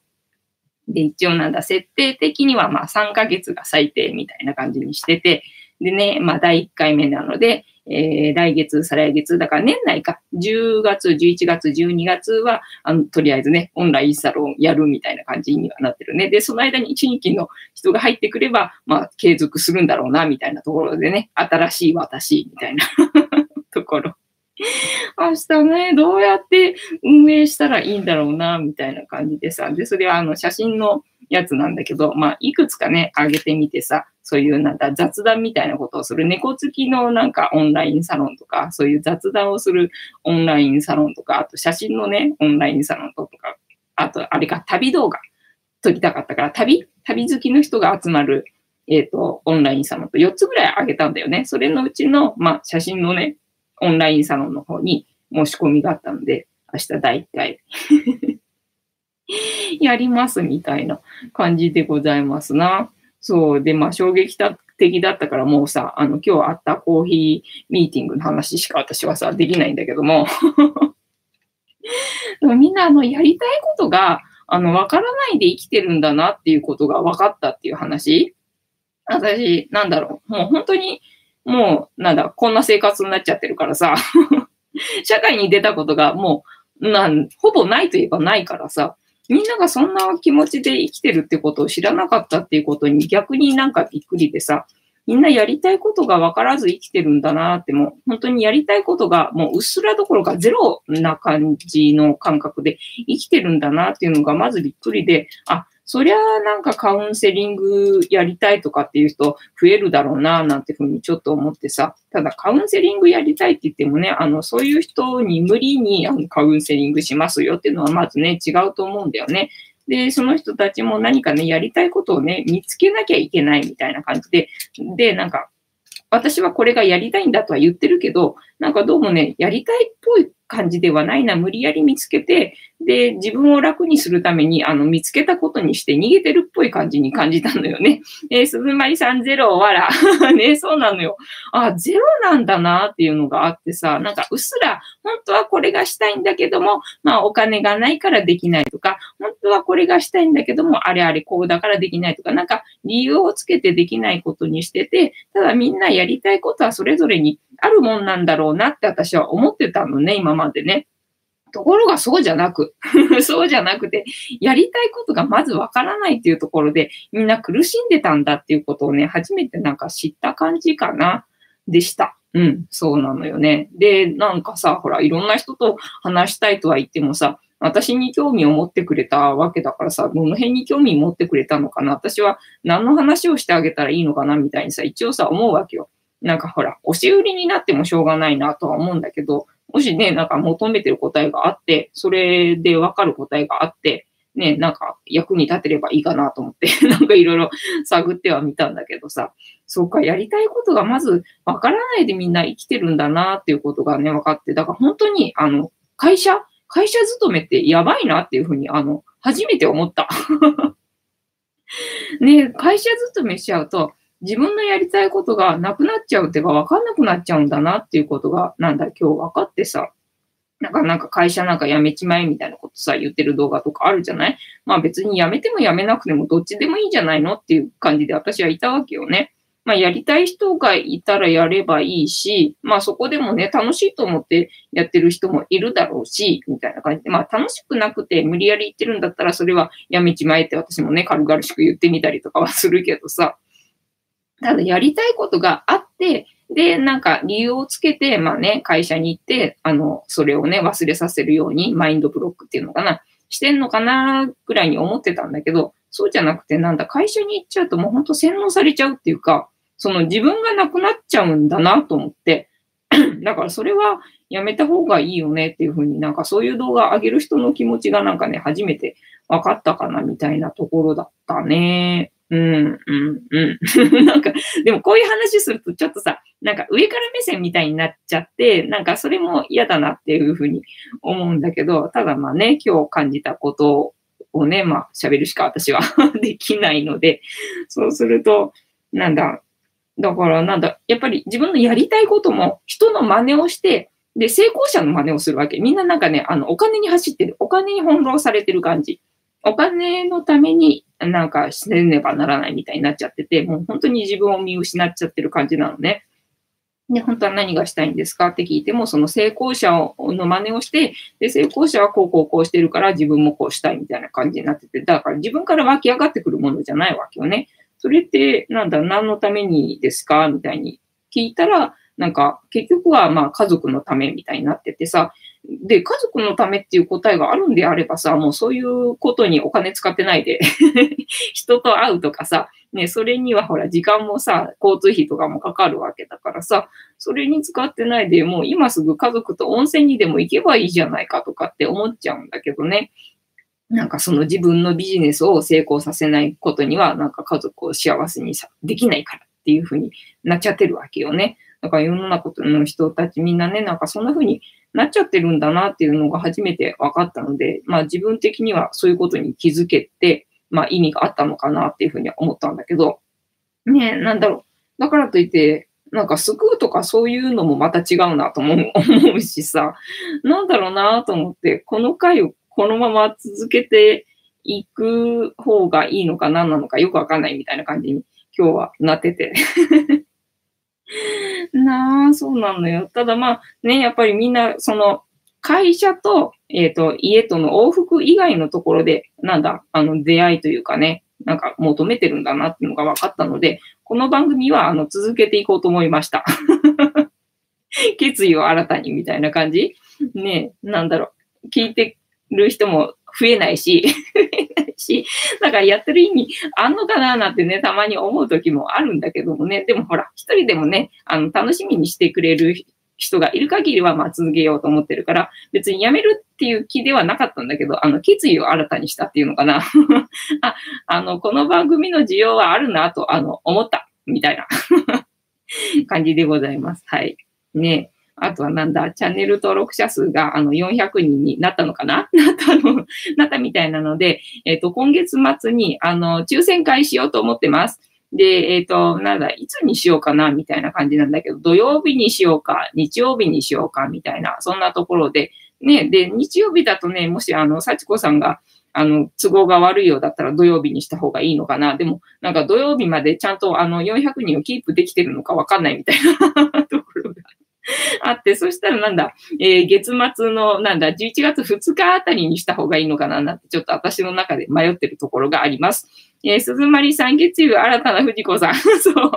で、一応なんだ、設定的にはまあ3ヶ月が最低みたいな感じにしてて、でね、まあ第1回目なので、えー、来月、再来月、だから年内か、10月、11月、12月は、あの、とりあえずね、オンラインサロンやるみたいな感じにはなってるね。で、その間に一日の人が入ってくれば、まあ、継続するんだろうな、みたいなところでね、新しい私、みたいな *laughs* ところ。明日ね、どうやって運営したらいいんだろうな、みたいな感じでさ。で、それはあの、写真のやつなんだけど、まあ、いくつかね、上げてみてさ、そういうなんだ雑談みたいなことをする猫付きのなんかオンラインサロンとか、そういう雑談をするオンラインサロンとか、あと写真のね、オンラインサロンとか、あとあれか、旅動画撮りたかったから、旅旅好きの人が集まる、えっ、と、オンラインサロンと4つぐらいあげたんだよね。それのうちの、まあ、写真のね、オンラインサロンの方に申し込みがあったので、明日第1回 *laughs* やりますみたいな感じでございますな。そう。で、まあ、衝撃的だったからもうさ、あの、今日あったコーヒーミーティングの話しか私はさ、できないんだけども。*laughs* でもみんな、あの、やりたいことが、あの、わからないで生きてるんだなっていうことが分かったっていう話。私、なんだろう。もう本当に、もう、なんだ、こんな生活になっちゃってるからさ。*laughs* 社会に出たことがもう、なん、ほぼないといえばないからさ。みんながそんな気持ちで生きてるってことを知らなかったっていうことに逆になんかびっくりでさ、みんなやりたいことが分からず生きてるんだなってもう、本当にやりたいことがもううっすらどころかゼロな感じの感覚で生きてるんだなっていうのがまずびっくりで、あ、そりゃなんかカウンセリングやりたいとかっていう人増えるだろうな、なんてふうにちょっと思ってさ。ただカウンセリングやりたいって言ってもね、あの、そういう人に無理にあのカウンセリングしますよっていうのはまずね、違うと思うんだよね。で、その人たちも何かね、やりたいことをね、見つけなきゃいけないみたいな感じで、で、なんか、私はこれがやりたいんだとは言ってるけど、なんかどうもね、やりたいっぽい感じではないな、無理やり見つけて、で、自分を楽にするために、あの、見つけたことにして逃げてるっぽい感じに感じたのよね。えー、鈴まりさんゼロ、わら。*laughs* ね、そうなのよ。あ、ゼロなんだなっていうのがあってさ、なんかうっすら、本当はこれがしたいんだけども、まあお金がないからできないとか、本当はこれがしたいんだけども、あれあれこうだからできないとか、なんか理由をつけてできないことにしてて、ただみんなやりたいことはそれぞれにあるもんなんだろうなって私は思ってたのね、今までね。ところがそうじゃなく、*laughs* そうじゃなくて、やりたいことがまずわからないっていうところで、みんな苦しんでたんだっていうことをね、初めてなんか知った感じかな、でした。うん、そうなのよね。で、なんかさ、ほら、いろんな人と話したいとは言ってもさ、私に興味を持ってくれたわけだからさ、どの辺に興味持ってくれたのかな私は何の話をしてあげたらいいのかなみたいにさ、一応さ、思うわけよ。なんかほら、押し売りになってもしょうがないなとは思うんだけど、もしね、なんか求めてる答えがあって、それでわかる答えがあって、ね、なんか役に立てればいいかなと思って、*laughs* なんかいろいろ探ってはみたんだけどさ、そうか、やりたいことがまずわからないでみんな生きてるんだなっていうことがね、分かって、だから本当に、あの、会社会社勤めってやばいなっていうふうに、あの、初めて思った。*laughs* ね、会社勤めしちゃうと、自分のやりたいことがなくなっちゃうっていうか分かんなくなっちゃうんだなっていうことが、なんだ、今日分かってさ、なんか、なんか会社なんか辞めちまえみたいなことさ、言ってる動画とかあるじゃない？まあ別に辞めても辞めなくてもどっちでもいいんじゃないのっていう感じで私はいたわけよね。まあやりたい人がいたらやればいいし、まあそこでもね、楽しいと思ってやってる人もいるだろうし、みたいな感じで、まあ楽しくなくて無理やり言ってるんだったらそれは辞めちまえって私もね、軽々しく言ってみたりとかはするけどさ、ただやりたいことがあって、で、なんか理由をつけて、まあね、会社に行って、あの、それをね、忘れさせるように、マインドブロックっていうのかな、してんのかな、ぐらいに思ってたんだけど、そうじゃなくて、なんだ、会社に行っちゃうともうほんと洗脳されちゃうっていうか、その自分がなくなっちゃうんだなと思って、*clears throat* だからそれはやめた方がいいよねっていうふうになんかそういう動画上げる人の気持ちがなんかね、初めて分かったかなみたいなところだったね。うん、うん、うん。*laughs* なんか、でもこういう話するとちょっとさ、なんか上から目線みたいになっちゃって、なんかそれも嫌だなっていうふうに思うんだけど、ただまあね、今日感じたことをね、まあ喋るしか私は *laughs* できないので、そうすると、なんだ、だからなんだ、やっぱり自分のやりたいことも人の真似をして、で、成功者の真似をするわけ。みんななんかね、あの、お金に走ってる。お金に翻弄されてる感じ。お金のためになんかしねばならないみたいになっちゃってて、もう本当に自分を見失っちゃってる感じなのね。で、本当は何がしたいんですかって聞いても、その成功者の真似をして、で、成功者はこうこうこうしてるから自分もこうしたいみたいな感じになってて、だから自分から湧き上がってくるものじゃないわけよね。それって、なんだ、何のためにですかみたいに聞いたら、なんか、結局はまあ家族のためみたいになっててさ、で、家族のためっていう答えがあるんであればさ、もうそういうことにお金使ってないで *laughs* 人と会うとかさ、ね、それにはほら、時間もさ、交通費とかもかかるわけだからさ、それに使ってないでもう今すぐ家族と温泉にでも行けばいいじゃないかとかって思っちゃうんだけどね。なんかその自分のビジネスを成功させないことには、なんか家族を幸せにさできないからっていうふうになっちゃってるわけよね。だから世の中の人たちみんなね、なんかそんな風になっちゃってるんだなっていうのが初めて分かったので、まあ自分的にはそういうことに気づけて、まあ意味があったのかなっていうふうに思ったんだけど、ねえ、なんだろう。だからといって、なんか救うとかそういうのもまた違うなと *laughs* 思うしさ、なんだろうなと思って、この回をこのまま続けていく方がいいのか何なのかよくわかんないみたいな感じに今日はなってて *laughs* なあ、そうなのよ。ただまあね、やっぱりみんな、その、会社と、えっ、ー、と、家との往復以外のところで、なんだ、あの、出会いというかね、なんか求めてるんだなっていうのが分かったので、この番組は、あの、続けていこうと思いました。*laughs* 決意を新たにみたいな感じねなんだろう。聞いてる人も増えないしし、*laughs* だからやってる意味あんのかななんてね、たまに思う時もあるんだけどもね、でもほら、一人でもね、あの、楽しみにしてくれる人がいる限りは、まあ続けようと思ってるから、別にやめるっていう気ではなかったんだけど、あの、決意を新たにしたっていうのかな。*laughs* あ、あの、この番組の需要はあるなと、あの、思った、みたいな *laughs* 感じでございます。はい。ねあとはなんだ、チャンネル登録者数があの400人になったのかな？*laughs* なったの、なったみたいなので、えっ、ー、と、今月末にあの、抽選会しようと思ってます。で、えっ、ー、と、なんだ、いつにしようかな？みたいな感じなんだけど、土曜日にしようか、日曜日にしようかみたいな、そんなところで、ね、で、日曜日だとね、もしあの、幸子さんが、あの、都合が悪いようだったら土曜日にした方がいいのかな？でも、なんか土曜日までちゃんとあの400人をキープできてるのかわかんないみたいな *laughs* *laughs* あって、そしたらなんだ、えー、月末のなんだ、11月2日あたりにした方がいいのかななんて、ちょっと私の中で迷ってるところがあります。えー、鈴まりさん、月曜新たな藤子さん。*laughs* そう。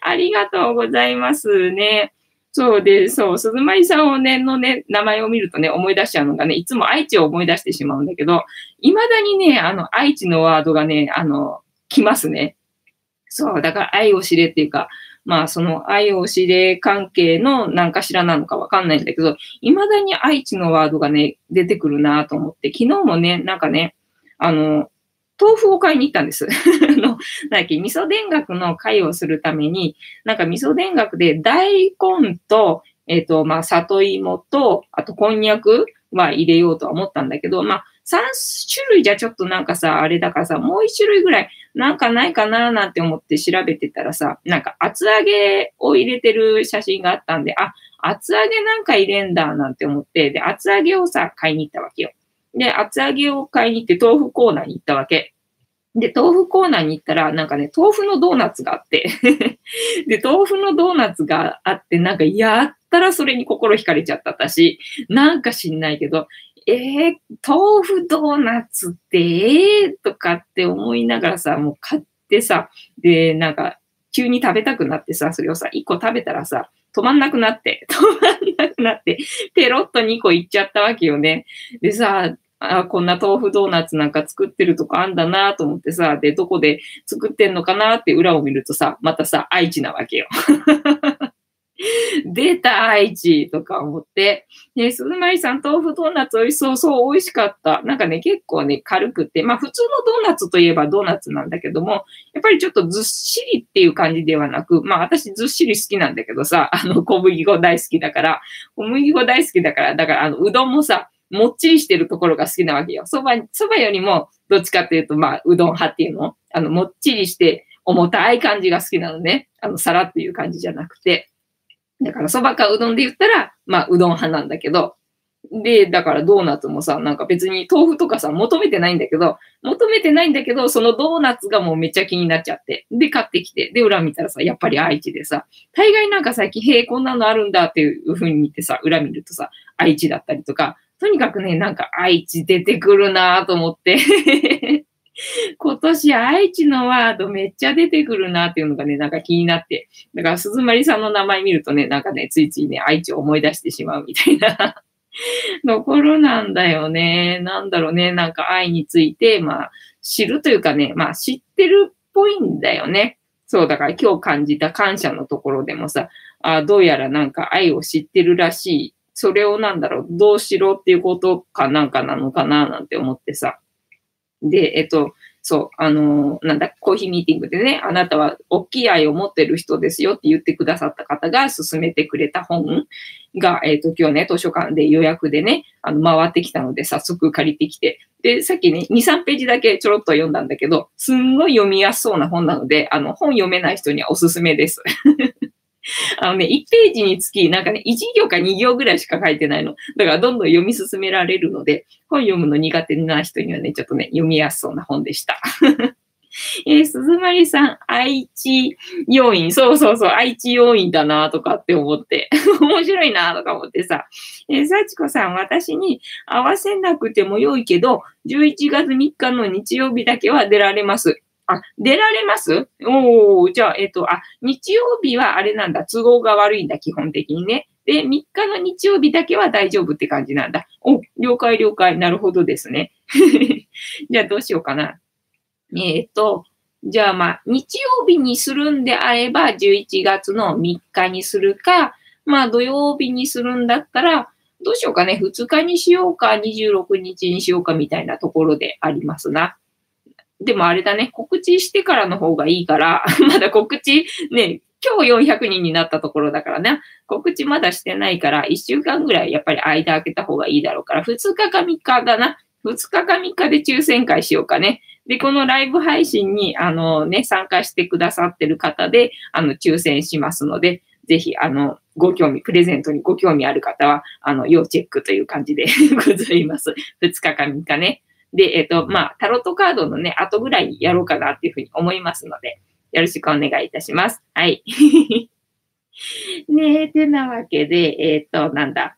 ありがとうございますね。そうで、そう、鈴まりさんをね、のね、名前を見るとね、思い出しちゃうのがね、いつも愛知を思い出してしまうんだけど、未だにね、あの、愛知のワードがね、あの、来ますね。そう、だから愛を知れっていうか、まあその愛を知れ関係の何かしらなのかわかんないんだけど、未だに愛知のワードがね、出てくるなと思って、昨日もね、なんかね、あの、豆腐を買いに行ったんです。*laughs* あの、なんだっけ、味噌田楽の会をするために、なんか味噌田楽で大根と、えっ、ー、と、まあ、里芋と、あとこんにゃくは入れようとは思ったんだけど、まあ、3種類じゃちょっとなんかさ、あれだからさ、もう1種類ぐらいなんかないかななんて思って調べてたらさ、なんか厚揚げを入れてる写真があったんで、あ、厚揚げなんか入れんだなんて思って、で、厚揚げをさ、買いに行ったわけよ。で、厚揚げを買いに行って豆腐コーナーに行ったわけ。で、豆腐コーナーに行ったら、なんかね、豆腐のドーナツがあって *laughs* で、豆腐のドーナツがあって、なんかやったらそれに心惹かれちゃった私、なんか知んないけど、えー、豆腐ドーナツって、えー、とかって思いながらさ、もう買ってさ、で、なんか、急に食べたくなってさ、それをさ、1個食べたらさ、止まんなくなって、*laughs* 止まんなくなって、ペロッと2個いっちゃったわけよね。でさ、あこんな豆腐ドーナツなんか作ってるとこあんだなと思ってさ、で、どこで作ってんのかなって裏を見るとさ、またさ、愛知なわけよ。*laughs* 出た、愛知とか思って。ね、鈴まさん、豆腐ドーナツ美味しそう、そう、美味しかった。なんかね、結構ね、軽くて、まあ普通のドーナツといえばドーナツなんだけども、やっぱりちょっとずっしりっていう感じではなく、まあ私ずっしり好きなんだけどさ、*laughs* あの、小麦粉大好きだから、小麦粉大好きだから、だからあの、うどんもさ、もっちりしてるところが好きなわけよ。そば、そばよりも、どっちかっていうと、まあ、うどん派っていうの？あの、もっちりして、重たい感じが好きなのね。あの、皿っていう感じじゃなくて。だから蕎麦かうどんで言ったら、まあうどん派なんだけど、で、だからドーナツもさ、なんか別に豆腐とかさ、求めてないんだけど、求めてないんだけど、そのドーナツがもうめっちゃ気になっちゃって。で、買ってきて。で、裏見たらさ、やっぱり愛知でさ、大概なんか最近、へえ、こんなのあるんだっていう風に見てさ、裏見るとさ、愛知だったりとか、とにかくね、なんか愛知出てくるなと思って *laughs* 今年愛知のワードめっちゃ出てくるなっていうのがね、なんか気になって。だから鈴まりさんの名前見るとね、なんかね、ついついね、愛知を思い出してしまうみたいな *laughs* ところなんだよね。なんだろうね、なんか愛について、まあ、知るというかね、まあ知ってるっぽいんだよね。そう、だから今日感じた感謝のところでもさ、あどうやらなんか愛を知ってるらしい。それをなんだろう、どうしろっていうことかなんかなのかななんて思ってさ。で、えっと、そう、あの、なんだ、コーヒーミーティングでね、あなたは大きい愛を持ってる人ですよって言ってくださった方が勧めてくれた本が、えっ、と、今日ね、図書館で予約でね、あの、回ってきたので、早速借りてきて、で、さっきね、2、3ページだけちょろっと読んだんだけど、すんごい読みやすそうな本なので、あの、本読めない人にはおすすめです。あのね、1ページにつき、なんかね、1行か2行ぐらいしか書いてないの。だからどんどん読み進められるので、本読むの苦手な人にはね、ちょっとね、読みやすそうな本でした。*laughs* えー、鈴まりさん、愛知要因。そうそうそう、愛知要因だなとかって思って。*laughs* 面白いなとか思ってさ。えー、幸子さん、私に合わせなくても良いけど、11月3日の日曜日だけは出られます。あ、出られます？おー、じゃあ、えっ、ー、と、あ、日曜日はあれなんだ。都合が悪いんだ、基本的にね。で、3日の日曜日だけは大丈夫って感じなんだ。お、了解了解。なるほどですね。*laughs* じゃあどうしようかな。えっ、ー、と、じゃあまあ、日曜日にするんであれば、11月の3日にするか、まあ土曜日にするんだったら、どうしようかね、2日にしようか、26日にしようかみたいなところでありますな。でもあれだね、告知してからの方がいいから、*laughs* まだ告知ね、今日400人になったところだからね、告知まだしてないから、1週間ぐらいやっぱり間開けた方がいいだろうから、2日か3日だな。2日か3日で抽選会しようかね。で、このライブ配信に、あのね、参加してくださってる方で、あの、抽選しますので、ぜひ、あの、ご興味、プレゼントにご興味ある方は、あの、要チェックという感じで *laughs* ございます。2日か3日ね。で、えっ、と、まあ、タロットカードのね、後ぐらいにやろうかなっていうふうに思いますので、よろしくお願いいたします。はい。*laughs* ねえ、てなわけで、えっ、と、なんだ。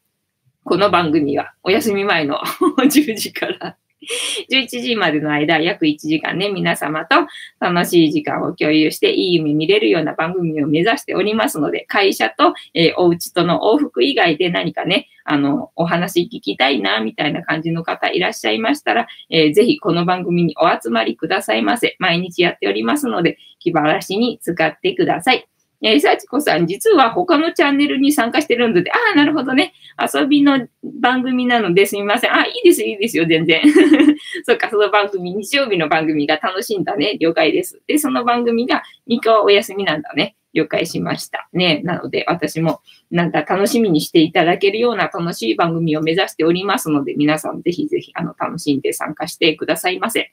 この番組はお休み前の *laughs* 10時から *laughs* 11時までの間、約1時間ね、皆様と楽しい時間を共有して、いい夢見れるような番組を目指しておりますので、会社と、えー、お家との往復以外で何かね、あの、お話聞きたいな、みたいな感じの方いらっしゃいましたら、えー、ぜひこの番組にお集まりくださいませ。毎日やっておりますので、気晴らしに使ってください。えー、幸子さん、実は他のチャンネルに参加してるんで、ああ、なるほどね。遊びの番組なのですみません。あ、いいです、いいですよ、全然。*laughs* そっか、その番組、日曜日の番組が楽しいんだね。了解です。で、その番組が3日はお休みなんだね。了解しました。ね。なので、私も、なんだ、楽しみにしていただけるような楽しい番組を目指しておりますので、皆さんぜひぜひ、あの、楽しんで参加してくださいませ。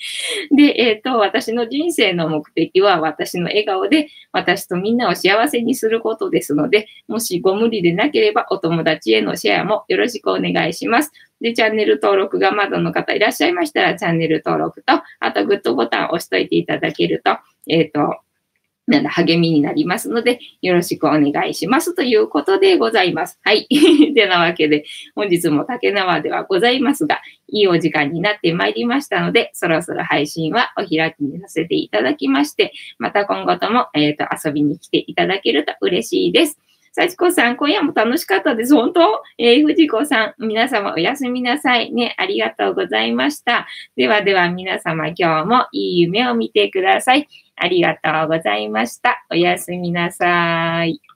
*laughs* で、えっ、ー、と、私の人生の目的は私の笑顔で私とみんなを幸せにすることですので、もしご無理でなければお友達へのシェアもよろしくお願いします。で、チャンネル登録がまだの方いらっしゃいましたら、チャンネル登録と、あとグッドボタンを押しといていただけると、えっ、ー、と、励みになりますので、よろしくお願いしますということでございます。はい。*laughs* てなわけで、本日も竹縄ではございますが、いいお時間になってまいりましたので、そろそろ配信はお開きにさせていただきまして、また今後とも、えっ、ー、と、遊びに来ていただけると嬉しいです。幸子さん、今夜も楽しかったです。本当？えー、藤子さん、皆様おやすみなさい。ね、ありがとうございました。ではでは皆様今日もいい夢を見てください。ありがとうございました。おやすみなさい。